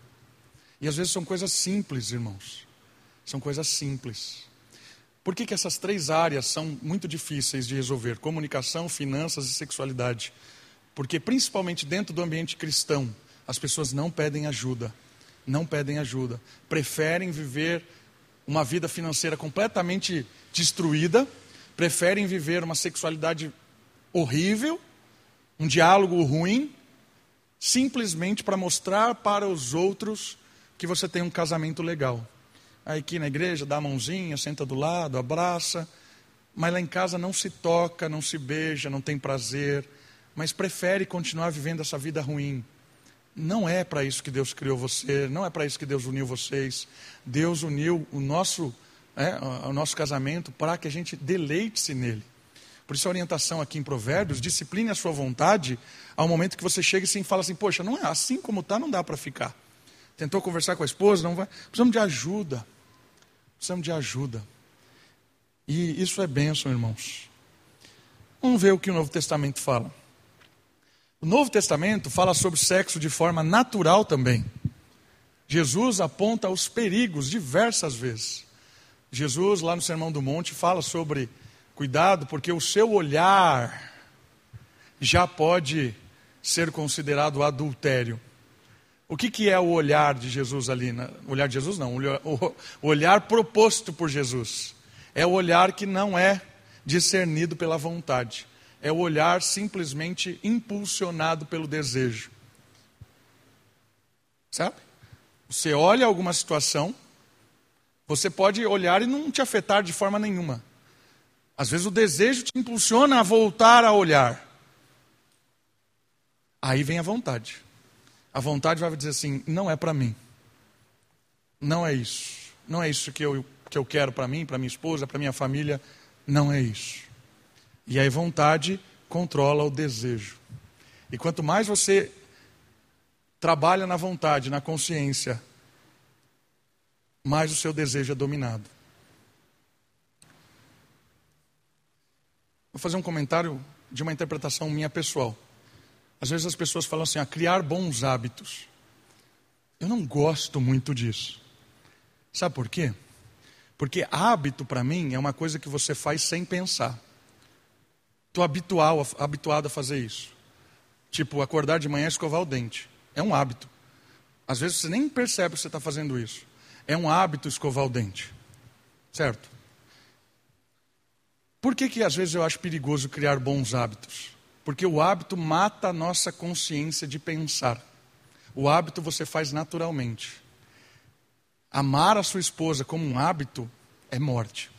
E às vezes são coisas simples, irmãos. São coisas simples. Por que, que essas três áreas são muito difíceis de resolver? Comunicação, finanças e sexualidade. Porque, principalmente dentro do ambiente cristão, as pessoas não pedem ajuda. Não pedem ajuda. Preferem viver uma vida financeira completamente destruída, preferem viver uma sexualidade horrível, um diálogo ruim, simplesmente para mostrar para os outros que você tem um casamento legal. Aí aqui na igreja dá a mãozinha, senta do lado, abraça, mas lá em casa não se toca, não se beija, não tem prazer, mas prefere continuar vivendo essa vida ruim. Não é para isso que Deus criou você, não é para isso que Deus uniu vocês. Deus uniu o nosso, é, o nosso casamento para que a gente deleite-se nele. Por isso a orientação aqui em Provérbios, discipline a sua vontade ao momento que você chega e fala assim, poxa, não é assim como está, não dá para ficar. Tentou conversar com a esposa, não vai. Precisamos de ajuda. Precisamos de ajuda. E isso é bênção, irmãos. Vamos ver o que o Novo Testamento fala. O Novo Testamento fala sobre sexo de forma natural também. Jesus aponta os perigos diversas vezes. Jesus, lá no Sermão do Monte, fala sobre cuidado, porque o seu olhar já pode ser considerado adultério. O que, que é o olhar de Jesus ali? O olhar de Jesus não, o olhar proposto por Jesus. É o olhar que não é discernido pela vontade. É o olhar simplesmente impulsionado pelo desejo. Sabe? Você olha alguma situação, você pode olhar e não te afetar de forma nenhuma. Às vezes o desejo te impulsiona a voltar a olhar. Aí vem a vontade. A vontade vai dizer assim: não é para mim. Não é isso. Não é isso que eu, que eu quero para mim, para minha esposa, para minha família. Não é isso. E aí, vontade controla o desejo. E quanto mais você trabalha na vontade, na consciência, mais o seu desejo é dominado. Vou fazer um comentário de uma interpretação minha pessoal. Às vezes as pessoas falam assim, a ah, criar bons hábitos. Eu não gosto muito disso. Sabe por quê? Porque hábito para mim é uma coisa que você faz sem pensar. Estou habitual, habituado a fazer isso. Tipo, acordar de manhã e escovar o dente. É um hábito. Às vezes você nem percebe que você está fazendo isso. É um hábito escovar o dente. Certo? Por que, que às vezes eu acho perigoso criar bons hábitos? Porque o hábito mata a nossa consciência de pensar. O hábito você faz naturalmente. Amar a sua esposa como um hábito é morte.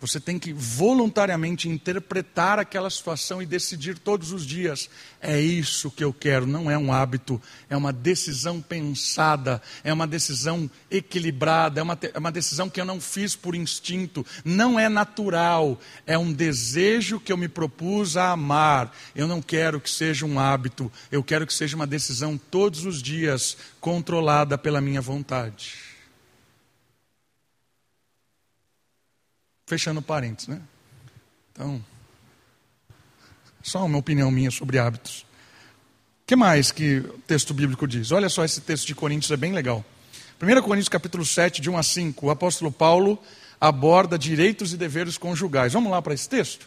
Você tem que voluntariamente interpretar aquela situação e decidir todos os dias: é isso que eu quero. Não é um hábito, é uma decisão pensada, é uma decisão equilibrada, é uma, é uma decisão que eu não fiz por instinto, não é natural, é um desejo que eu me propus a amar. Eu não quero que seja um hábito, eu quero que seja uma decisão todos os dias, controlada pela minha vontade. Fechando parênteses, né? Então, só uma opinião minha sobre hábitos. O que mais que o texto bíblico diz? Olha só, esse texto de Coríntios é bem legal. 1 Coríntios capítulo 7, de 1 a 5, o apóstolo Paulo aborda direitos e deveres conjugais. Vamos lá para esse texto?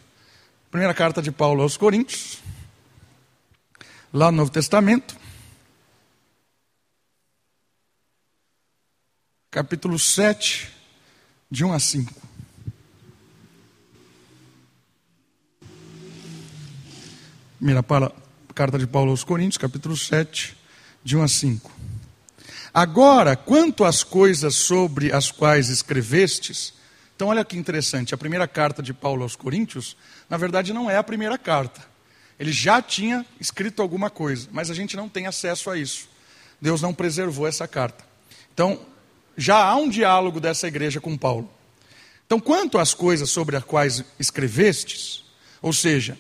Primeira carta de Paulo aos Coríntios, lá no Novo Testamento. Capítulo 7, de 1 a 5. Primeira carta de Paulo aos Coríntios, capítulo 7, de 1 a 5. Agora, quanto às coisas sobre as quais escrevestes, então olha que interessante, a primeira carta de Paulo aos Coríntios, na verdade não é a primeira carta. Ele já tinha escrito alguma coisa, mas a gente não tem acesso a isso. Deus não preservou essa carta. Então, já há um diálogo dessa igreja com Paulo. Então, quanto às coisas sobre as quais escrevestes, ou seja,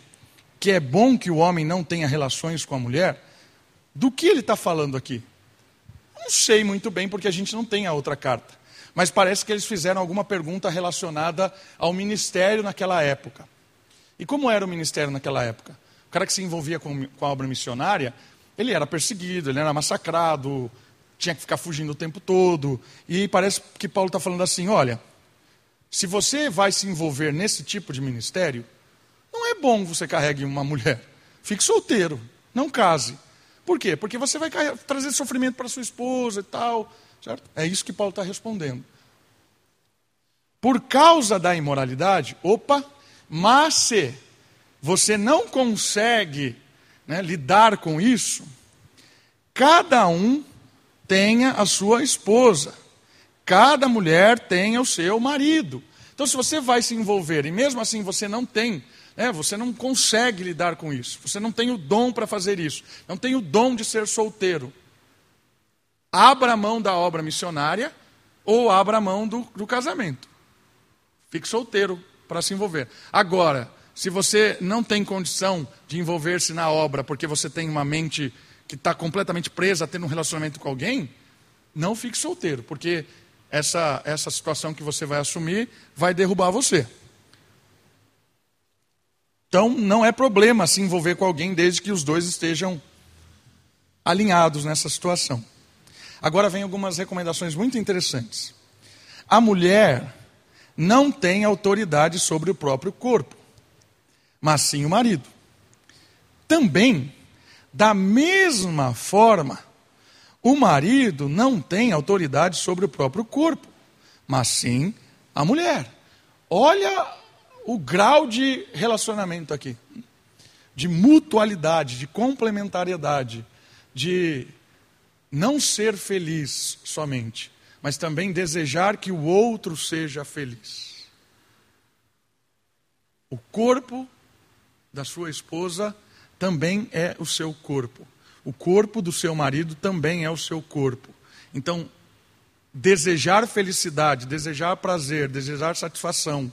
que é bom que o homem não tenha relações com a mulher, do que ele está falando aqui? Não sei muito bem, porque a gente não tem a outra carta. Mas parece que eles fizeram alguma pergunta relacionada ao ministério naquela época. E como era o ministério naquela época? O cara que se envolvia com, com a obra missionária, ele era perseguido, ele era massacrado, tinha que ficar fugindo o tempo todo. E parece que Paulo está falando assim: olha, se você vai se envolver nesse tipo de ministério, é bom você carregue uma mulher. Fique solteiro, não case. Por quê? Porque você vai trazer sofrimento para sua esposa e tal. Certo? É isso que Paulo está respondendo. Por causa da imoralidade, opa, mas se você não consegue né, lidar com isso, cada um tenha a sua esposa Cada mulher tem o seu marido. Então, se você vai se envolver e mesmo assim você não tem, né, você não consegue lidar com isso, você não tem o dom para fazer isso, não tem o dom de ser solteiro, abra a mão da obra missionária ou abra a mão do, do casamento. Fique solteiro para se envolver. Agora, se você não tem condição de envolver-se na obra porque você tem uma mente que está completamente presa a ter um relacionamento com alguém, não fique solteiro, porque essa, essa situação que você vai assumir vai derrubar você. Então, não é problema se envolver com alguém desde que os dois estejam alinhados nessa situação. Agora vem algumas recomendações muito interessantes. A mulher não tem autoridade sobre o próprio corpo, mas sim o marido. Também, da mesma forma, o marido não tem autoridade sobre o próprio corpo, mas sim a mulher. Olha o grau de relacionamento aqui, de mutualidade, de complementariedade, de não ser feliz somente, mas também desejar que o outro seja feliz. O corpo da sua esposa também é o seu corpo. O corpo do seu marido também é o seu corpo. Então, desejar felicidade, desejar prazer, desejar satisfação,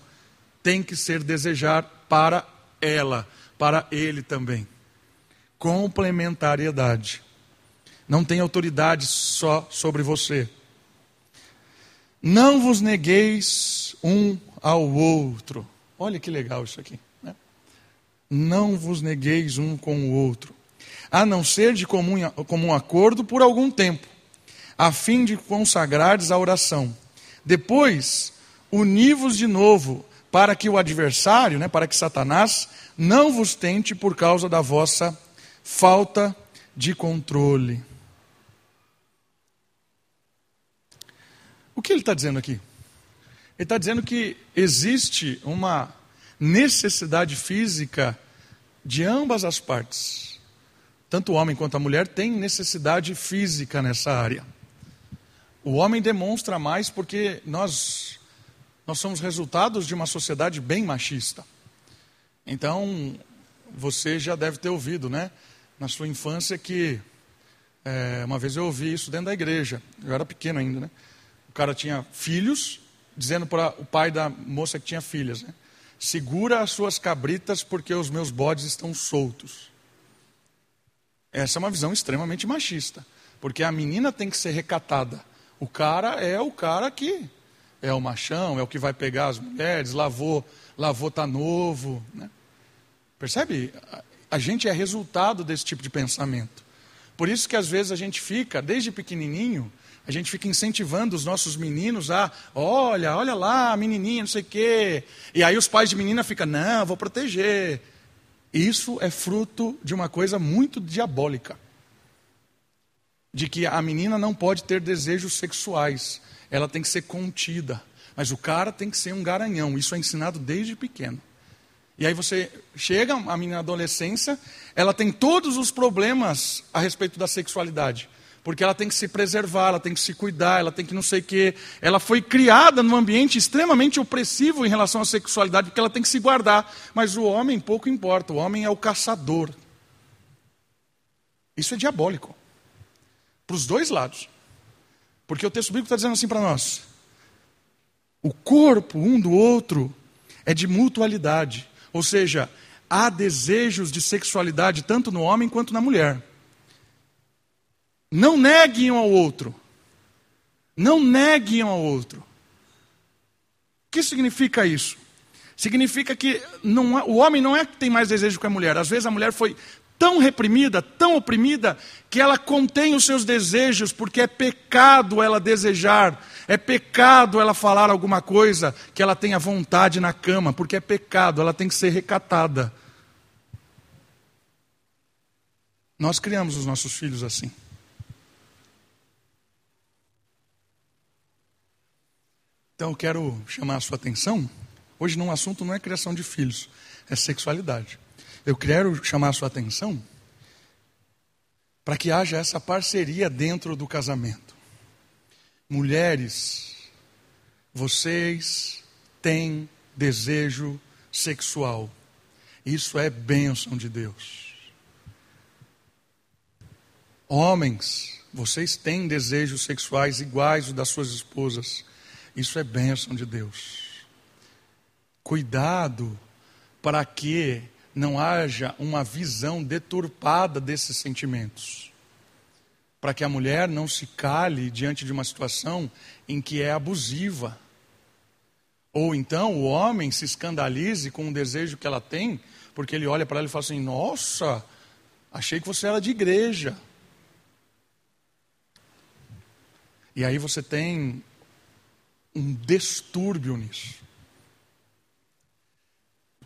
tem que ser desejar para ela, para ele também. Complementariedade. Não tem autoridade só sobre você. Não vos negueis um ao outro. Olha que legal isso aqui. Né? Não vos negueis um com o outro a não ser de comum, comum acordo por algum tempo, a fim de consagrardes a oração. Depois, uni-vos de novo, para que o adversário, né, para que Satanás, não vos tente por causa da vossa falta de controle. O que ele está dizendo aqui? Ele está dizendo que existe uma necessidade física de ambas as partes tanto o homem quanto a mulher têm necessidade física nessa área. O homem demonstra mais porque nós, nós somos resultados de uma sociedade bem machista. Então, você já deve ter ouvido, né? Na sua infância que é, uma vez eu ouvi isso dentro da igreja. Eu era pequeno ainda, né? O cara tinha filhos, dizendo para o pai da moça que tinha filhas, né? Segura as suas cabritas porque os meus bodes estão soltos. Essa é uma visão extremamente machista, porque a menina tem que ser recatada. O cara é o cara que é o machão, é o que vai pegar as mulheres, lavou, lavou tá novo, né? Percebe? A gente é resultado desse tipo de pensamento. Por isso que às vezes a gente fica, desde pequenininho, a gente fica incentivando os nossos meninos a, olha, olha lá, menininha, não sei o quê. E aí os pais de menina ficam, não, vou proteger. Isso é fruto de uma coisa muito diabólica. De que a menina não pode ter desejos sexuais, ela tem que ser contida. Mas o cara tem que ser um garanhão, isso é ensinado desde pequeno. E aí você chega, a menina na adolescência, ela tem todos os problemas a respeito da sexualidade porque ela tem que se preservar, ela tem que se cuidar, ela tem que não sei o quê. Ela foi criada num ambiente extremamente opressivo em relação à sexualidade, porque ela tem que se guardar. Mas o homem pouco importa, o homem é o caçador. Isso é diabólico. Para os dois lados. Porque o texto bíblico está dizendo assim para nós: O corpo um do outro é de mutualidade, ou seja, há desejos de sexualidade tanto no homem quanto na mulher. Não neguem um ao outro. Não neguem um ao outro. O que significa isso? Significa que não, o homem não é que tem mais desejo que a mulher. Às vezes a mulher foi tão reprimida, tão oprimida, que ela contém os seus desejos, porque é pecado ela desejar, é pecado ela falar alguma coisa que ela tenha vontade na cama, porque é pecado, ela tem que ser recatada. Nós criamos os nossos filhos assim. Então eu quero chamar a sua atenção. Hoje, num assunto não é criação de filhos, é sexualidade. Eu quero chamar a sua atenção para que haja essa parceria dentro do casamento. Mulheres, vocês têm desejo sexual. Isso é bênção de Deus. Homens, vocês têm desejos sexuais iguais aos das suas esposas. Isso é bênção de Deus. Cuidado para que não haja uma visão deturpada desses sentimentos. Para que a mulher não se cale diante de uma situação em que é abusiva. Ou então o homem se escandalize com o desejo que ela tem, porque ele olha para ela e fala assim: Nossa, achei que você era de igreja. E aí você tem um distúrbio nisso.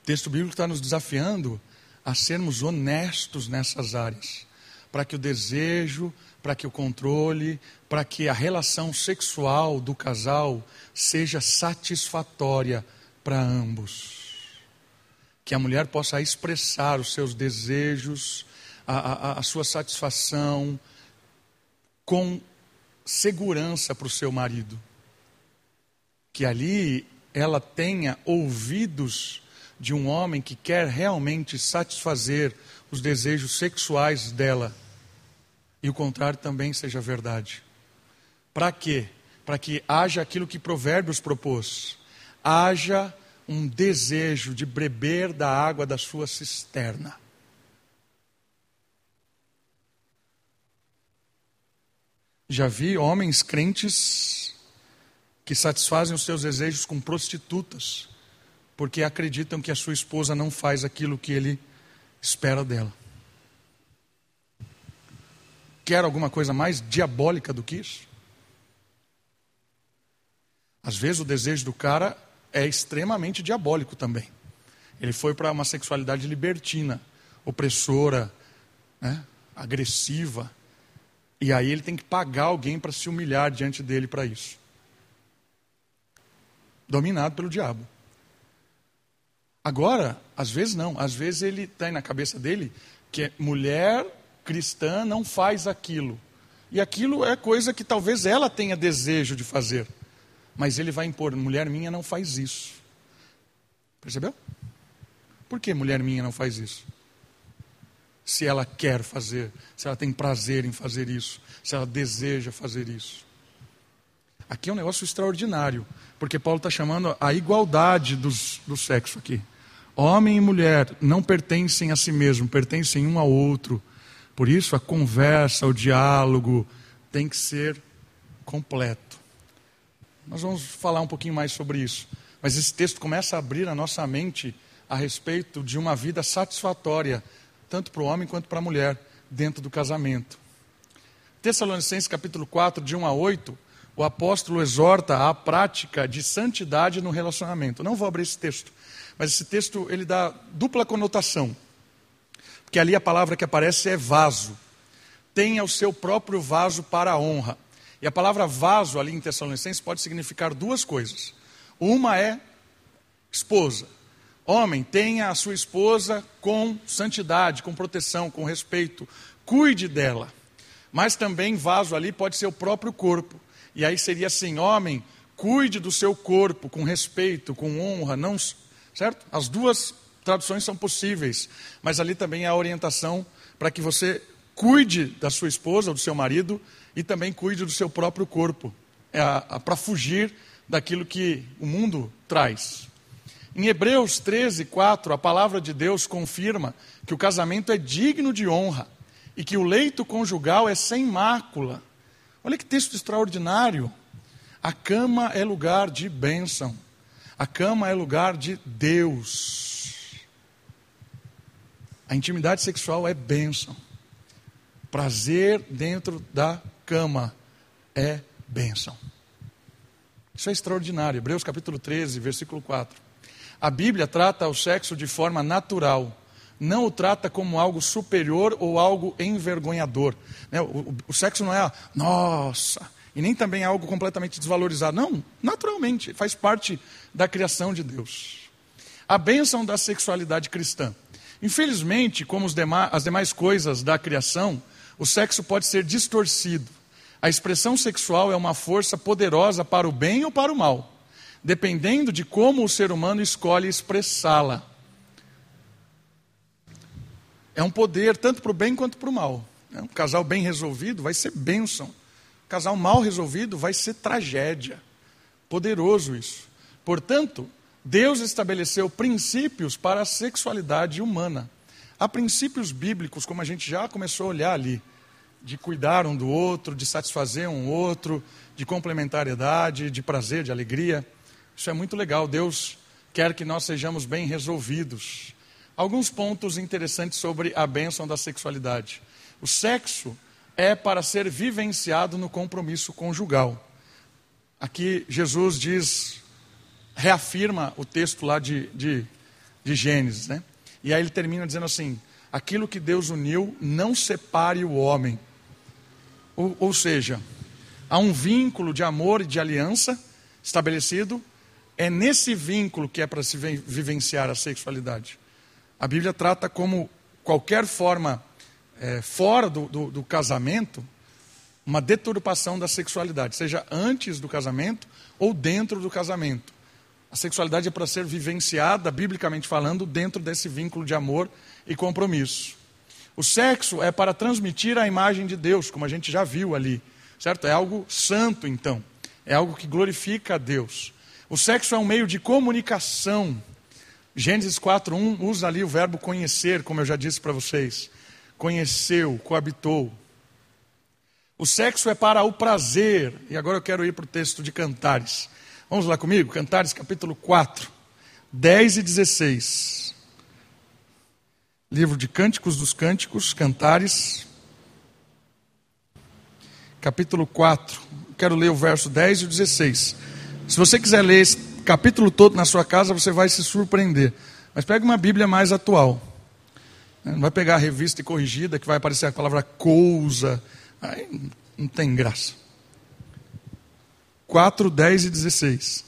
Texto bíblico está nos desafiando a sermos honestos nessas áreas, para que o desejo, para que o controle, para que a relação sexual do casal seja satisfatória para ambos. Que a mulher possa expressar os seus desejos, a, a, a sua satisfação, com segurança para o seu marido que ali ela tenha ouvidos de um homem que quer realmente satisfazer os desejos sexuais dela. E o contrário também seja verdade. Para quê? Para que haja aquilo que Provérbios propôs: haja um desejo de beber da água da sua cisterna. Já vi homens crentes que satisfazem os seus desejos com prostitutas, porque acreditam que a sua esposa não faz aquilo que ele espera dela. Quer alguma coisa mais diabólica do que isso? Às vezes o desejo do cara é extremamente diabólico também. Ele foi para uma sexualidade libertina, opressora, né, agressiva. E aí ele tem que pagar alguém para se humilhar diante dele para isso dominado pelo diabo. Agora, às vezes não, às vezes ele tem na cabeça dele que mulher cristã não faz aquilo. E aquilo é coisa que talvez ela tenha desejo de fazer. Mas ele vai impor, mulher minha não faz isso. Percebeu? Por que mulher minha não faz isso? Se ela quer fazer, se ela tem prazer em fazer isso, se ela deseja fazer isso. Aqui é um negócio extraordinário, porque Paulo está chamando a igualdade dos, do sexo aqui. Homem e mulher não pertencem a si mesmo, pertencem um ao outro. Por isso, a conversa, o diálogo tem que ser completo. Nós vamos falar um pouquinho mais sobre isso. Mas esse texto começa a abrir a nossa mente a respeito de uma vida satisfatória, tanto para o homem quanto para a mulher, dentro do casamento. Tessalonicenses capítulo 4, de 1 a 8, o apóstolo exorta à prática de santidade no relacionamento. Não vou abrir esse texto, mas esse texto ele dá dupla conotação. Porque ali a palavra que aparece é vaso. Tenha o seu próprio vaso para a honra. E a palavra vaso ali em Tessalonicenses pode significar duas coisas. Uma é esposa. Homem, tenha a sua esposa com santidade, com proteção, com respeito. Cuide dela. Mas também vaso ali pode ser o próprio corpo. E aí seria assim: homem, cuide do seu corpo com respeito, com honra, não, certo? As duas traduções são possíveis, mas ali também há orientação para que você cuide da sua esposa ou do seu marido e também cuide do seu próprio corpo, é para fugir daquilo que o mundo traz. Em Hebreus 13, 4, a palavra de Deus confirma que o casamento é digno de honra e que o leito conjugal é sem mácula. Olha que texto extraordinário. A cama é lugar de bênção. A cama é lugar de Deus. A intimidade sexual é bênção. Prazer dentro da cama é bênção. Isso é extraordinário. Hebreus capítulo 13, versículo 4. A Bíblia trata o sexo de forma natural, não o trata como algo superior ou algo envergonhador. Né, o, sexo não é, nossa, e nem também é algo completamente desvalorizado. Não, naturalmente, faz parte da criação de Deus. A bênção da sexualidade cristã. Infelizmente, como as demais coisas da criação, o sexo pode ser distorcido. A expressão sexual é uma força poderosa para o bem ou para o mal, dependendo de como o ser humano escolhe expressá-la. É um poder tanto para o bem quanto para o mal. Um casal bem resolvido vai ser bênção casal mal resolvido vai ser tragédia. Poderoso isso. Portanto, Deus estabeleceu princípios para a sexualidade humana. Há princípios bíblicos, como a gente já começou a olhar ali, de cuidar um do outro, de satisfazer um outro, de complementariedade, de prazer, de alegria. Isso é muito legal. Deus quer que nós sejamos bem resolvidos. Alguns pontos interessantes sobre a bênção da sexualidade. O sexo é para ser vivenciado no compromisso conjugal. Aqui Jesus diz, reafirma o texto lá de, de, de Gênesis, né? E aí ele termina dizendo assim: aquilo que Deus uniu, não separe o homem. Ou, ou seja, há um vínculo de amor e de aliança estabelecido, é nesse vínculo que é para se vivenciar a sexualidade. A Bíblia trata como qualquer forma é, fora do, do, do casamento uma deturpação da sexualidade, seja antes do casamento ou dentro do casamento. A sexualidade é para ser vivenciada, biblicamente falando, dentro desse vínculo de amor e compromisso. O sexo é para transmitir a imagem de Deus, como a gente já viu ali, certo? É algo santo, então. É algo que glorifica a Deus. O sexo é um meio de comunicação. Gênesis 4:1 usa ali o verbo conhecer, como eu já disse para vocês conheceu, coabitou. O sexo é para o prazer. E agora eu quero ir para o texto de Cantares. Vamos lá comigo? Cantares capítulo 4, 10 e 16. Livro de Cânticos dos Cânticos, Cantares, capítulo 4. Quero ler o verso 10 e 16. Se você quiser ler esse capítulo todo na sua casa, você vai se surpreender. Mas pegue uma Bíblia mais atual. Não vai pegar a revista e corrigida que vai aparecer a palavra coisa. Aí não tem graça. 4, 10 e 16.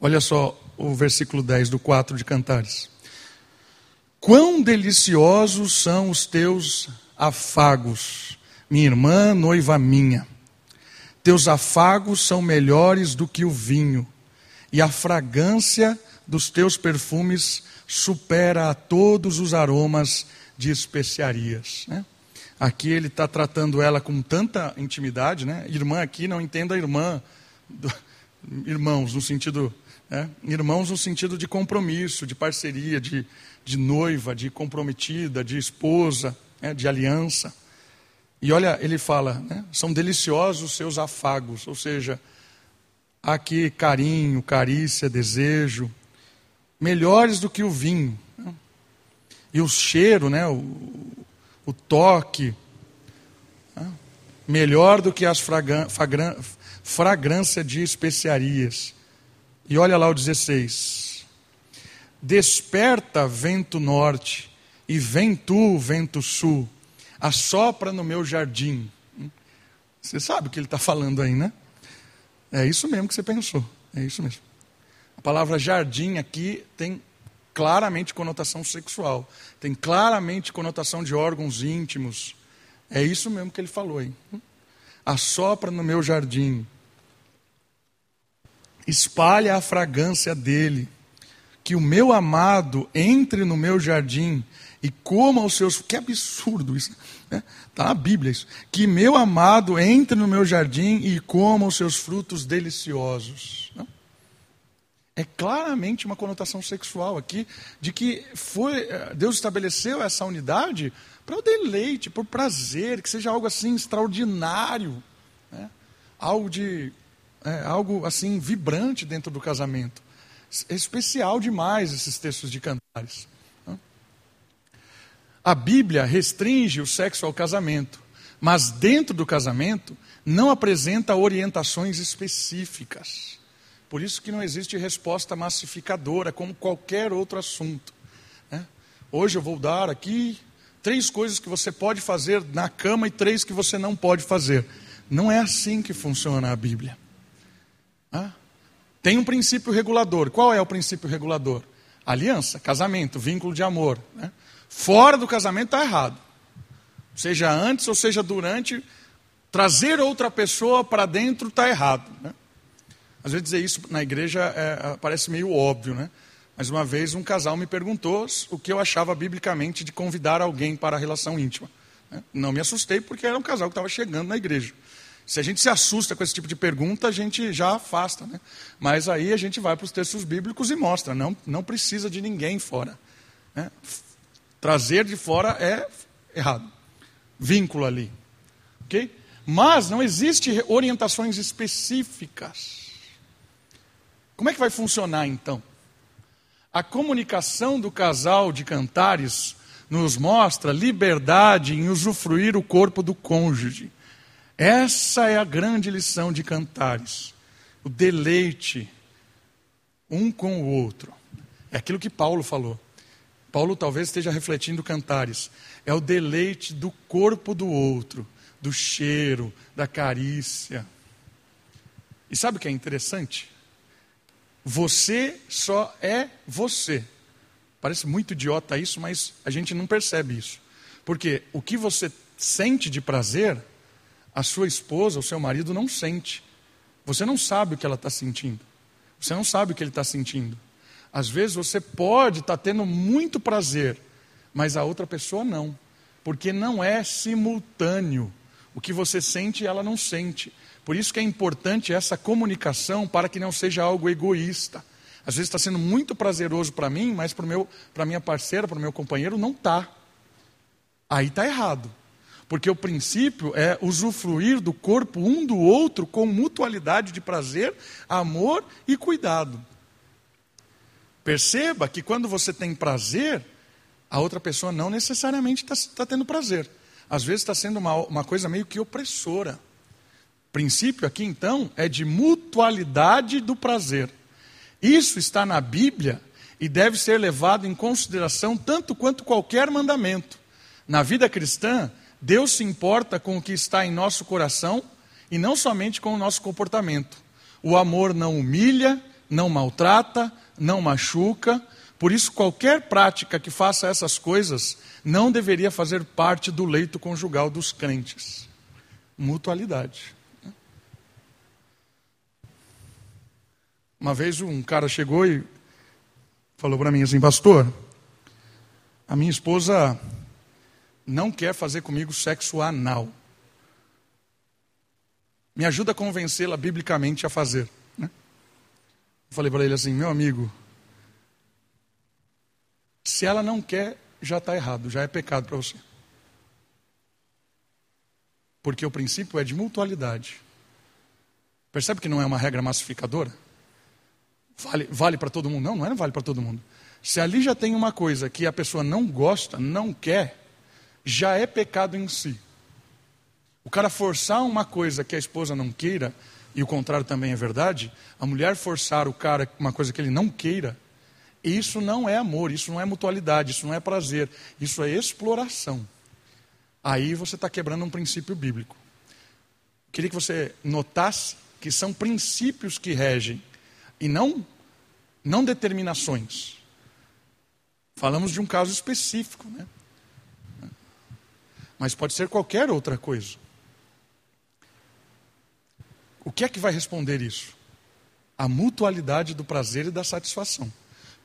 Olha só o versículo 10 do 4 de Cantares. Quão deliciosos são os teus afagos, minha irmã, noiva minha. Teus afagos são melhores do que o vinho e a fragrância dos teus perfumes supera a todos os aromas de especiarias. Né? Aqui ele está tratando ela com tanta intimidade, né? Irmã aqui não entenda irmã, do, irmãos no sentido, né? irmãos no sentido de compromisso, de parceria, de, de noiva, de comprometida, de esposa, né? de aliança. E olha, ele fala, né? são deliciosos os seus afagos, ou seja, aqui carinho, carícia, desejo, melhores do que o vinho. Né? E o cheiro, né? o, o toque, né? melhor do que as fragrância de especiarias. E olha lá o 16. Desperta, vento norte, e vem tu, vento sul, assopra no meu jardim. Você sabe o que ele está falando aí, né? É isso mesmo que você pensou. É isso mesmo. A palavra jardim aqui tem claramente conotação sexual. Tem claramente conotação de órgãos íntimos. É isso mesmo que ele falou aí. Assopra no meu jardim. Espalha a fragrância dele. Que o meu amado entre no meu jardim e coma os seus. Que absurdo isso. Né? Está na Bíblia isso. Que meu amado entre no meu jardim e coma os seus frutos deliciosos. Né? É claramente uma conotação sexual aqui, de que foi, eh, Deus estabeleceu essa unidade para o deleite, por prazer, que seja algo assim extraordinário, né? algo de é, algo assim vibrante dentro do casamento. É especial demais esses textos de cantares. Né? A Bíblia restringe o sexo ao casamento, mas dentro do casamento não apresenta orientações específicas. Por isso que não existe resposta massificadora, como qualquer outro assunto. Né? Hoje eu vou dar aqui três coisas que você pode fazer na cama e três que você não pode fazer. Não é assim que funciona a Bíblia. Tem um princípio regulador. Qual é o princípio regulador? Aliança, casamento, vínculo de amor. Né? Fora do casamento está errado. Seja antes ou seja durante, trazer outra pessoa para dentro está errado. Né? Às vezes dizer isso na igreja é, parece meio óbvio, né? Mas uma vez um casal me perguntou o que eu achava biblicamente de convidar alguém para a relação íntima. Né? Não me assustei porque era um casal que estava chegando na igreja. Se a gente se assusta com esse tipo de pergunta, a gente já afasta. Né? Mas aí a gente vai para os textos bíblicos e mostra: não, não precisa de ninguém fora. Né? Trazer de fora é errado. Vínculo ali. Ok? Mas não existe orientações específicas. Como é que vai funcionar então? A comunicação do casal de cantares nos mostra liberdade em usufruir o corpo do cônjuge. Essa é a grande lição de cantares. O deleite um com o outro. É aquilo que Paulo falou. Paulo talvez esteja refletindo cantares. É o deleite do corpo do outro, do cheiro, da carícia. E sabe o que é interessante? Você só é você. Parece muito idiota isso, mas a gente não percebe isso. Porque o que você sente de prazer, a sua esposa, o seu marido não sente. Você não sabe o que ela está sentindo. Você não sabe o que ele está sentindo. Às vezes você pode estar tá tendo muito prazer, mas a outra pessoa não. Porque não é simultâneo. O que você sente, ela não sente. Por isso que é importante essa comunicação para que não seja algo egoísta. Às vezes está sendo muito prazeroso para mim, mas para minha parceira, para o meu companheiro, não está. Aí está errado. Porque o princípio é usufruir do corpo um do outro com mutualidade de prazer, amor e cuidado. Perceba que quando você tem prazer, a outra pessoa não necessariamente está tá tendo prazer. Às vezes está sendo uma, uma coisa meio que opressora princípio aqui então é de mutualidade do prazer. Isso está na Bíblia e deve ser levado em consideração tanto quanto qualquer mandamento. Na vida cristã, Deus se importa com o que está em nosso coração e não somente com o nosso comportamento. O amor não humilha, não maltrata, não machuca. Por isso, qualquer prática que faça essas coisas não deveria fazer parte do leito conjugal dos crentes. Mutualidade. Uma vez um cara chegou e falou para mim assim, pastor, a minha esposa não quer fazer comigo sexo anal. Me ajuda a convencê-la biblicamente a fazer. Falei para ele assim, meu amigo, se ela não quer, já está errado, já é pecado para você. Porque o princípio é de mutualidade. Percebe que não é uma regra massificadora? Vale, vale para todo mundo? Não, não é vale para todo mundo. Se ali já tem uma coisa que a pessoa não gosta, não quer, já é pecado em si. O cara forçar uma coisa que a esposa não queira, e o contrário também é verdade, a mulher forçar o cara uma coisa que ele não queira, isso não é amor, isso não é mutualidade, isso não é prazer, isso é exploração. Aí você está quebrando um princípio bíblico. Queria que você notasse que são princípios que regem e não, não determinações. Falamos de um caso específico, né? Mas pode ser qualquer outra coisa. O que é que vai responder isso? A mutualidade do prazer e da satisfação.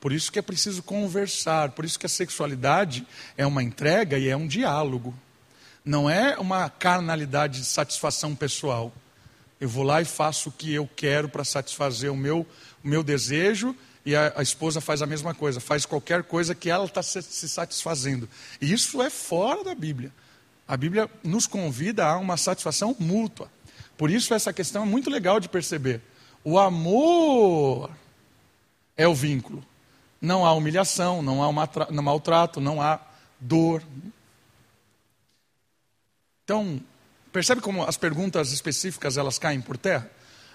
Por isso que é preciso conversar, por isso que a sexualidade é uma entrega e é um diálogo. Não é uma carnalidade de satisfação pessoal. Eu vou lá e faço o que eu quero para satisfazer o meu, o meu desejo e a, a, esposa faz a mesma coisa, faz qualquer coisa que ela está se, se satisfazendo. E isso é fora da Bíblia. A Bíblia nos convida a uma satisfação mútua. Por isso, essa questão é muito legal de perceber. O amor é o vínculo. Não há humilhação, não há maltrato, não há dor. Então, percebe como as perguntas específicas elas caem por terra?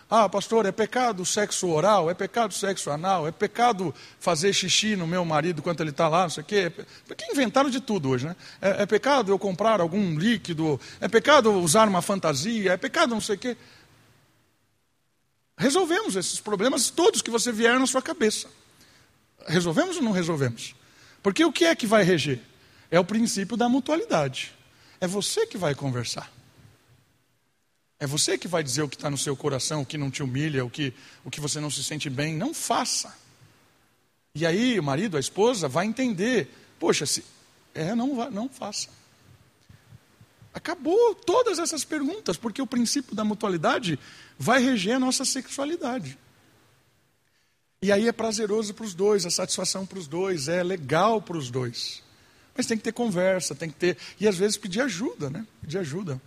Ah, pastor, é pecado sexo oral, é pecado sexo anal, é pecado fazer xixi no meu marido enquanto ele está lá, não sei o quê. Porque inventaram de tudo hoje, né? É, é, pecado eu comprar algum líquido, é pecado usar uma fantasia, é pecado não sei o quê. Resolvemos esses problemas todos que você vier na sua cabeça. Resolvemos ou não resolvemos? Porque o que é que vai reger? É o princípio da mutualidade. É você que vai conversar. É você que vai dizer o que está no seu coração, o que não te humilha, o que, o que você não se sente bem. Não faça. E aí o marido, a esposa, vai entender. Poxa, se, é, não, não faça. Acabou todas essas perguntas, porque o princípio da mutualidade vai reger a nossa sexualidade. E aí é prazeroso para os dois, a satisfação para os dois, é legal para os dois. Mas tem que ter conversa, tem que ter. E às vezes pedir ajuda, né? Pedir ajuda,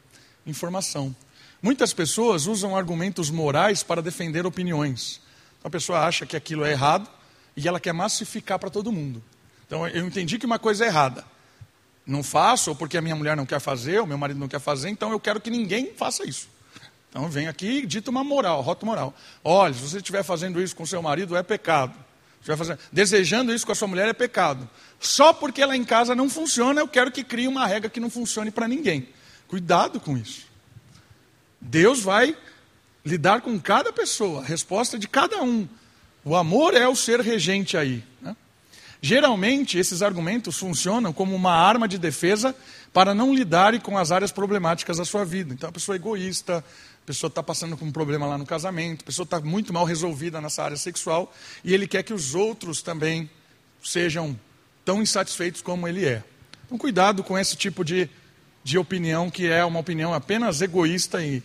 informação. Muitas pessoas usam argumentos morais para defender opiniões. Então, a pessoa acha que aquilo é errado e ela quer massificar para todo mundo. Então eu entendi que uma coisa é errada. Não faço, ou porque a minha mulher não quer fazer, ou meu marido não quer fazer, então eu quero que ninguém faça isso. Então vem aqui e dita uma moral, rota moral. Olha, se você estiver fazendo isso com seu marido, é pecado. Fazendo, desejando isso com a sua mulher, é pecado. Só porque ela em casa não funciona, eu quero que crie uma regra que não funcione para ninguém. Cuidado com isso. Deus vai lidar com cada pessoa, a resposta de cada um. O amor é o ser regente aí. Né? Geralmente, esses argumentos funcionam como uma arma de defesa para não lidar com as áreas problemáticas da sua vida. Então, a pessoa é egoísta, a pessoa está passando com um problema lá no casamento, a pessoa está muito mal resolvida nessa área sexual e ele quer que os outros também sejam tão insatisfeitos como ele é. Então, cuidado com esse tipo de de opinião que é uma opinião apenas egoísta e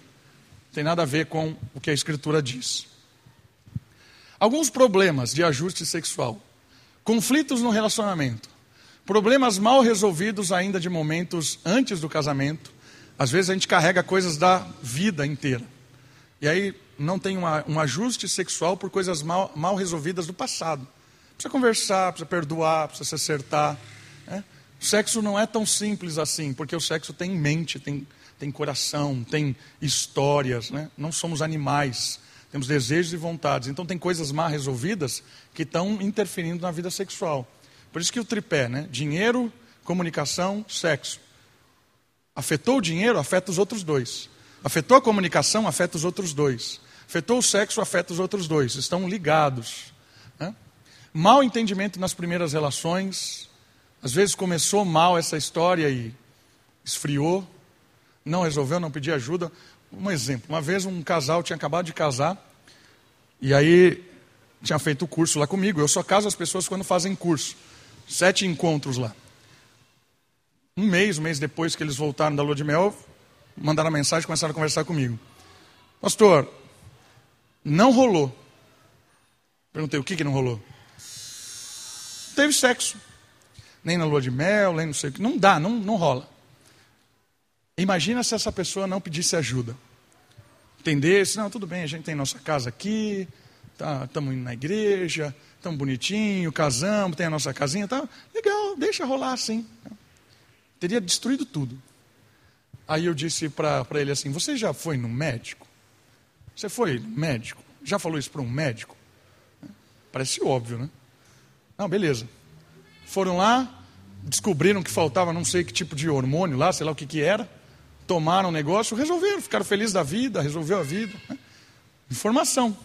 tem nada a ver com o que a Escritura diz. Alguns problemas de ajuste sexual, conflitos no relacionamento, problemas mal resolvidos ainda de momentos antes do casamento. Às vezes a gente carrega coisas da vida inteira. E aí não tem uma, um ajuste sexual por coisas mal, mal resolvidas do passado. Precisa conversar, precisa perdoar, precisa se acertar. O sexo não é tão simples assim, porque o sexo tem mente, tem, tem coração, tem histórias, né? não somos animais, temos desejos e vontades. Então tem coisas mal resolvidas que estão interferindo na vida sexual. Por isso que o tripé, né? dinheiro, comunicação, sexo. Afetou o dinheiro, afeta os outros dois. Afetou a comunicação, afeta os outros dois. Afetou o sexo, afeta os outros dois. Estão ligados. Né? Mal entendimento nas primeiras relações, às vezes começou mal essa história e esfriou, não resolveu, não pediu ajuda. Um exemplo: uma vez um casal tinha acabado de casar, e aí tinha feito o curso lá comigo. Eu só caso as pessoas quando fazem curso. Sete encontros lá. Um mês, um mês depois que eles voltaram da lua de mel, mandaram a mensagem e começaram a conversar comigo. Pastor, não rolou. Perguntei, o que, que não rolou? Teve sexo nem na lua de mel, nem não sei o que. Não dá, não, não rola. Imagina se essa pessoa não pedisse ajuda. Entendesse, não, tudo bem, a gente tem nossa casa aqui, estamos tá, indo na igreja, estamos bonitinho, casamos, tem a nossa casinha, tá, legal, deixa rolar assim. Teria destruído tudo. Aí eu disse para ele assim: Você já foi no médico? Você foi no médico? Já falou isso para um médico? Parece óbvio, né? Não, beleza. Foram lá, descobriram que faltava não sei que tipo de hormônio lá, sei lá o que, que era, tomaram o negócio, resolveram, ficaram felizes da vida, resolveu a vida. Né? Informação.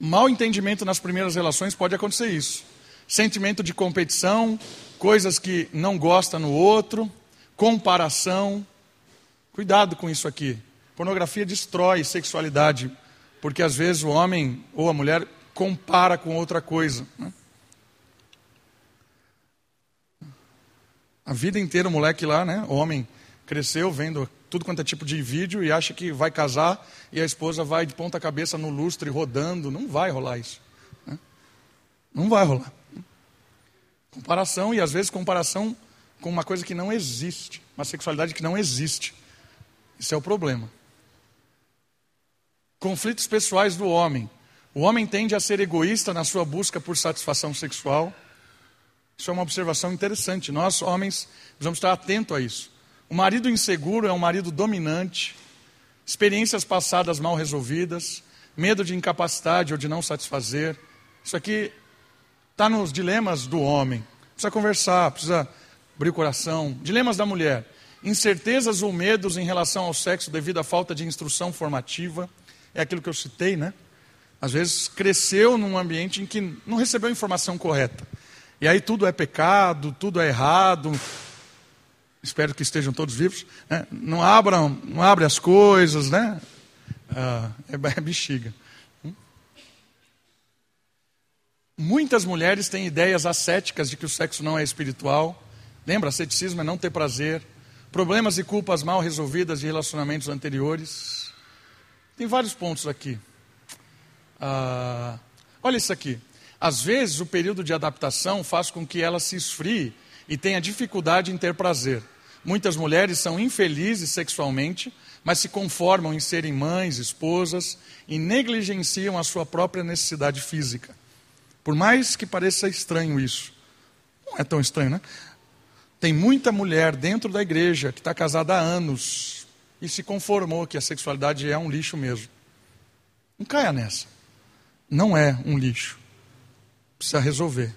Mal entendimento nas primeiras relações pode acontecer isso. Sentimento de competição, coisas que não gosta no outro, comparação. Cuidado com isso aqui. Pornografia destrói sexualidade, porque às vezes o homem ou a mulher compara com outra coisa. Né? A vida inteira o moleque lá, né, o homem, cresceu vendo tudo quanto é tipo de vídeo e acha que vai casar e a esposa vai de ponta cabeça no lustre rodando. Não vai rolar isso. Né? Não vai rolar. Comparação e às vezes comparação com uma coisa que não existe, uma sexualidade que não existe. Isso é o problema. Conflitos pessoais do homem. O homem tende a ser egoísta na sua busca por satisfação sexual. Isso é uma observação interessante. Nós, homens, precisamos estar atentos a isso. O marido inseguro é um marido dominante, experiências passadas mal resolvidas, medo de incapacidade ou de não satisfazer. Isso aqui está nos dilemas do homem. Precisa conversar, precisa abrir o coração. Dilemas da mulher: incertezas ou medos em relação ao sexo devido à falta de instrução formativa. É aquilo que eu citei, né? Às vezes cresceu num ambiente em que não recebeu a informação correta. E aí tudo é pecado, tudo é errado. Espero que estejam todos vivos. Né? Não abram, não abre as coisas, né? Ah, é, é bexiga. Hum? Muitas mulheres têm ideias ascéticas de que o sexo não é espiritual. Lembra, ceticismo é não ter prazer. Problemas e culpas mal resolvidas de relacionamentos anteriores. Tem vários pontos aqui. Ah, olha isso aqui. Às vezes, o período de adaptação faz com que ela se esfrie e tenha dificuldade em ter prazer. Muitas mulheres são infelizes sexualmente, mas se conformam em serem mães, esposas e negligenciam a sua própria necessidade física. Por mais que pareça estranho isso, não é tão estranho, né? Tem muita mulher dentro da igreja que está casada há anos e se conformou que a sexualidade é um lixo mesmo. Não caia nessa. Não é um lixo. Precisa resolver.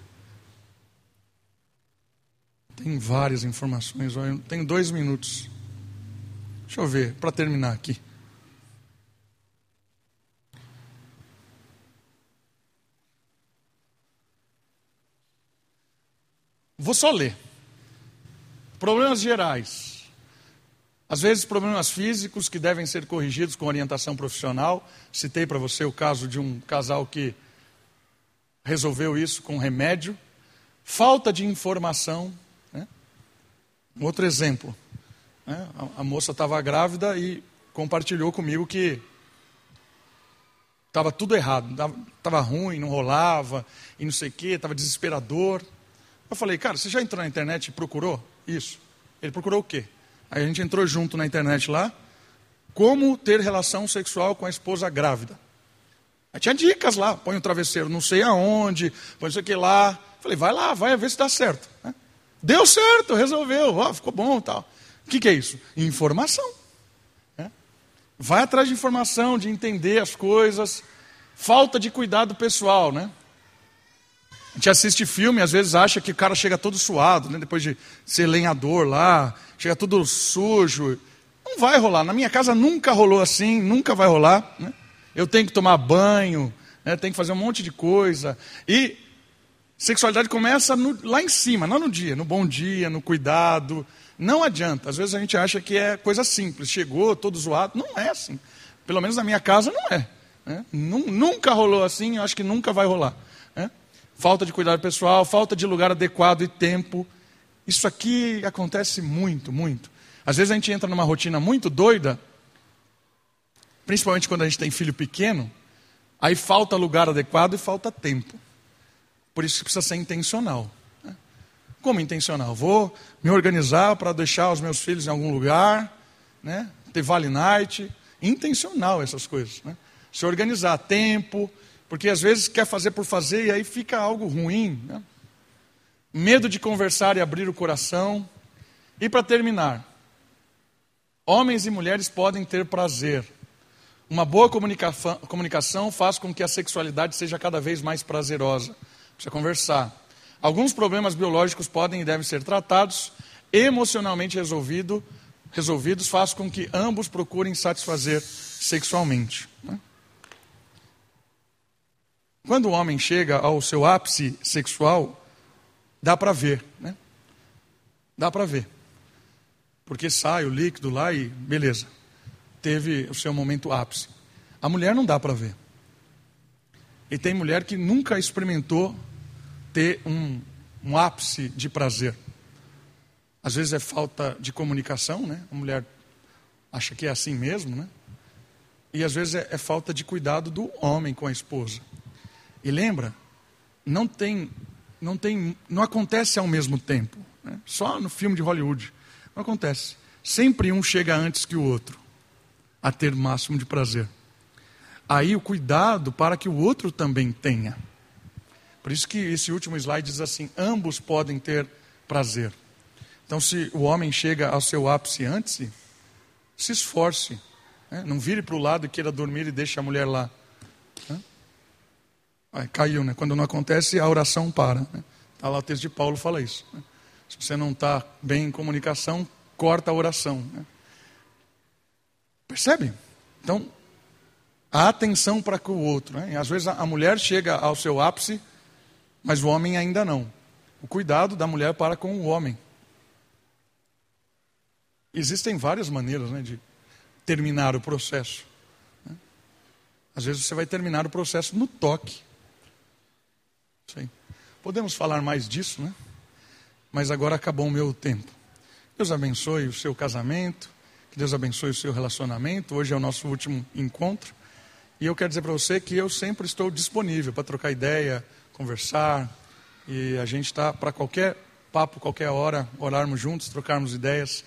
Tem várias informações. Eu tenho dois minutos. Deixa eu ver, para terminar aqui. Vou só ler. Problemas gerais. Às vezes, problemas físicos que devem ser corrigidos com orientação profissional. Citei para você o caso de um casal que resolveu isso com remédio. Falta de informação. Um outro exemplo. Né? A, a moça estava grávida e compartilhou comigo que estava tudo errado, estava ruim, não rolava, e não sei o que, estava desesperador. Eu falei, cara, você já entrou na internet e procurou? Isso. Ele procurou o quê? Aí a gente entrou junto na internet lá. Como ter relação sexual com a esposa grávida. Aí tinha dicas lá. Põe o travesseiro não sei aonde, põe isso aqui lá. Falei, vai lá, vai ver se dá certo. Né? Deu certo, resolveu, ó, ficou bom tal. O que, que é isso? Informação. Né? Vai atrás de informação, de entender as coisas. Falta de cuidado pessoal, né? A gente assiste filme, às vezes acha que o cara chega todo suado, né? depois de ser lenhador lá, chega todo sujo. Não vai rolar. Na minha casa nunca rolou assim, nunca vai rolar. Né? Eu tenho que tomar banho, né? tenho que fazer um monte de coisa. E sexualidade começa no, lá em cima, não no dia, no bom dia, no cuidado. Não adianta. Às vezes a gente acha que é coisa simples. Chegou todo zoado. Não é assim. Pelo menos na minha casa não é. Né? Nunca rolou assim, eu acho que nunca vai rolar falta de cuidado pessoal, falta de lugar adequado e tempo. Isso aqui acontece muito, muito. Às vezes a gente entra numa rotina muito doida, principalmente quando a gente tem filho pequeno, aí falta lugar adequado e falta tempo. Por isso precisa ser intencional. Né? Como intencional? Vou me organizar para deixar os meus filhos em algum lugar, né? ter vale night. Intencional essas coisas. Né? Se organizar, tempo, porque às vezes quer fazer por fazer e aí fica algo ruim. Né? Medo de conversar e abrir o coração. E para terminar, homens e mulheres podem ter prazer. Uma boa comunicação faz com que a sexualidade seja cada vez mais prazerosa. Precisa conversar. Alguns problemas biológicos podem e devem ser tratados, emocionalmente resolvido, resolvidos faz com que ambos procurem satisfazer sexualmente. Né? Quando o homem chega ao seu ápice sexual, dá para ver, né? Dá para ver. Porque sai o líquido lá e beleza. Teve o seu momento ápice. A mulher não dá para ver. E tem mulher que nunca experimentou ter um, um ápice de prazer. Às vezes é falta de comunicação, né? A mulher acha que é assim mesmo, né? E às vezes é, é falta de cuidado do homem com a esposa. E lembra, não tem, não tem, não acontece ao mesmo tempo. Né? Só no filme de Hollywood não acontece. Sempre um chega antes que o outro a ter o máximo de prazer. Aí o cuidado para que o outro também tenha. Por isso que esse último slide diz assim: ambos podem ter prazer. Então, se o homem chega ao seu ápice antes, se esforce. Né? Não vire para o lado e queira dormir e deixe a mulher lá. Né? Aí, caiu, né? Quando não acontece, a oração para. Né? Tá lá o texto de Paulo fala isso. Né? Se você não está bem em comunicação, corta a oração. Né? Percebe? Então, a atenção para com o outro. Né? Às vezes a mulher chega ao seu ápice, mas o homem ainda não. O cuidado da mulher para com o homem. Existem várias maneiras né, de terminar o processo. Né? Às vezes você vai terminar o processo no toque. Podemos falar mais disso, né? Mas agora acabou o meu tempo. Deus abençoe o seu casamento, que Deus abençoe o seu relacionamento. Hoje é o nosso último encontro. E eu quero dizer para você que eu sempre estou disponível para trocar ideia, conversar. E a gente está para qualquer papo, qualquer hora, orarmos juntos, trocarmos ideias.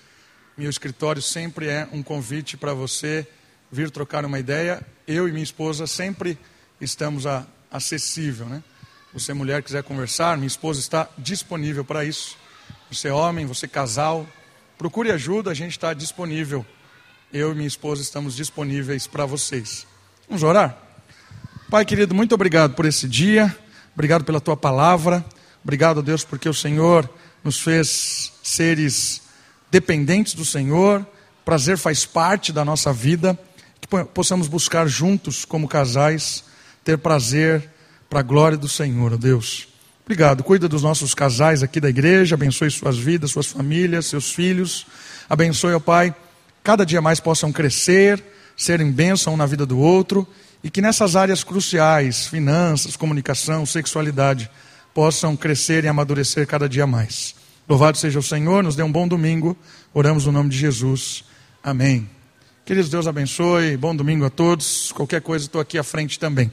Meu escritório sempre é um convite para você vir trocar uma ideia. Eu e minha esposa sempre estamos a, acessível, né? Você mulher quiser conversar, minha esposa está disponível para isso. Você homem, você casal, procure ajuda, a gente está disponível. Eu e minha esposa estamos disponíveis para vocês. Vamos orar? Pai querido, muito obrigado por esse dia. Obrigado pela tua palavra. Obrigado, Deus, porque o Senhor nos fez seres dependentes do Senhor, prazer faz parte da nossa vida, que possamos buscar juntos, como casais, ter prazer para a glória do Senhor, ó Deus. Obrigado, cuida dos nossos casais aqui da igreja, abençoe suas vidas, suas famílias, seus filhos, abençoe, ó Pai, cada dia mais possam crescer, serem bênção na vida do outro, e que nessas áreas cruciais, finanças, comunicação, sexualidade, possam crescer e amadurecer cada dia mais. Louvado seja o Senhor, nos dê um bom domingo. Oramos no nome de Jesus. Amém. Queridos, Deus abençoe. Bom domingo a todos. Qualquer coisa, estou aqui à frente também.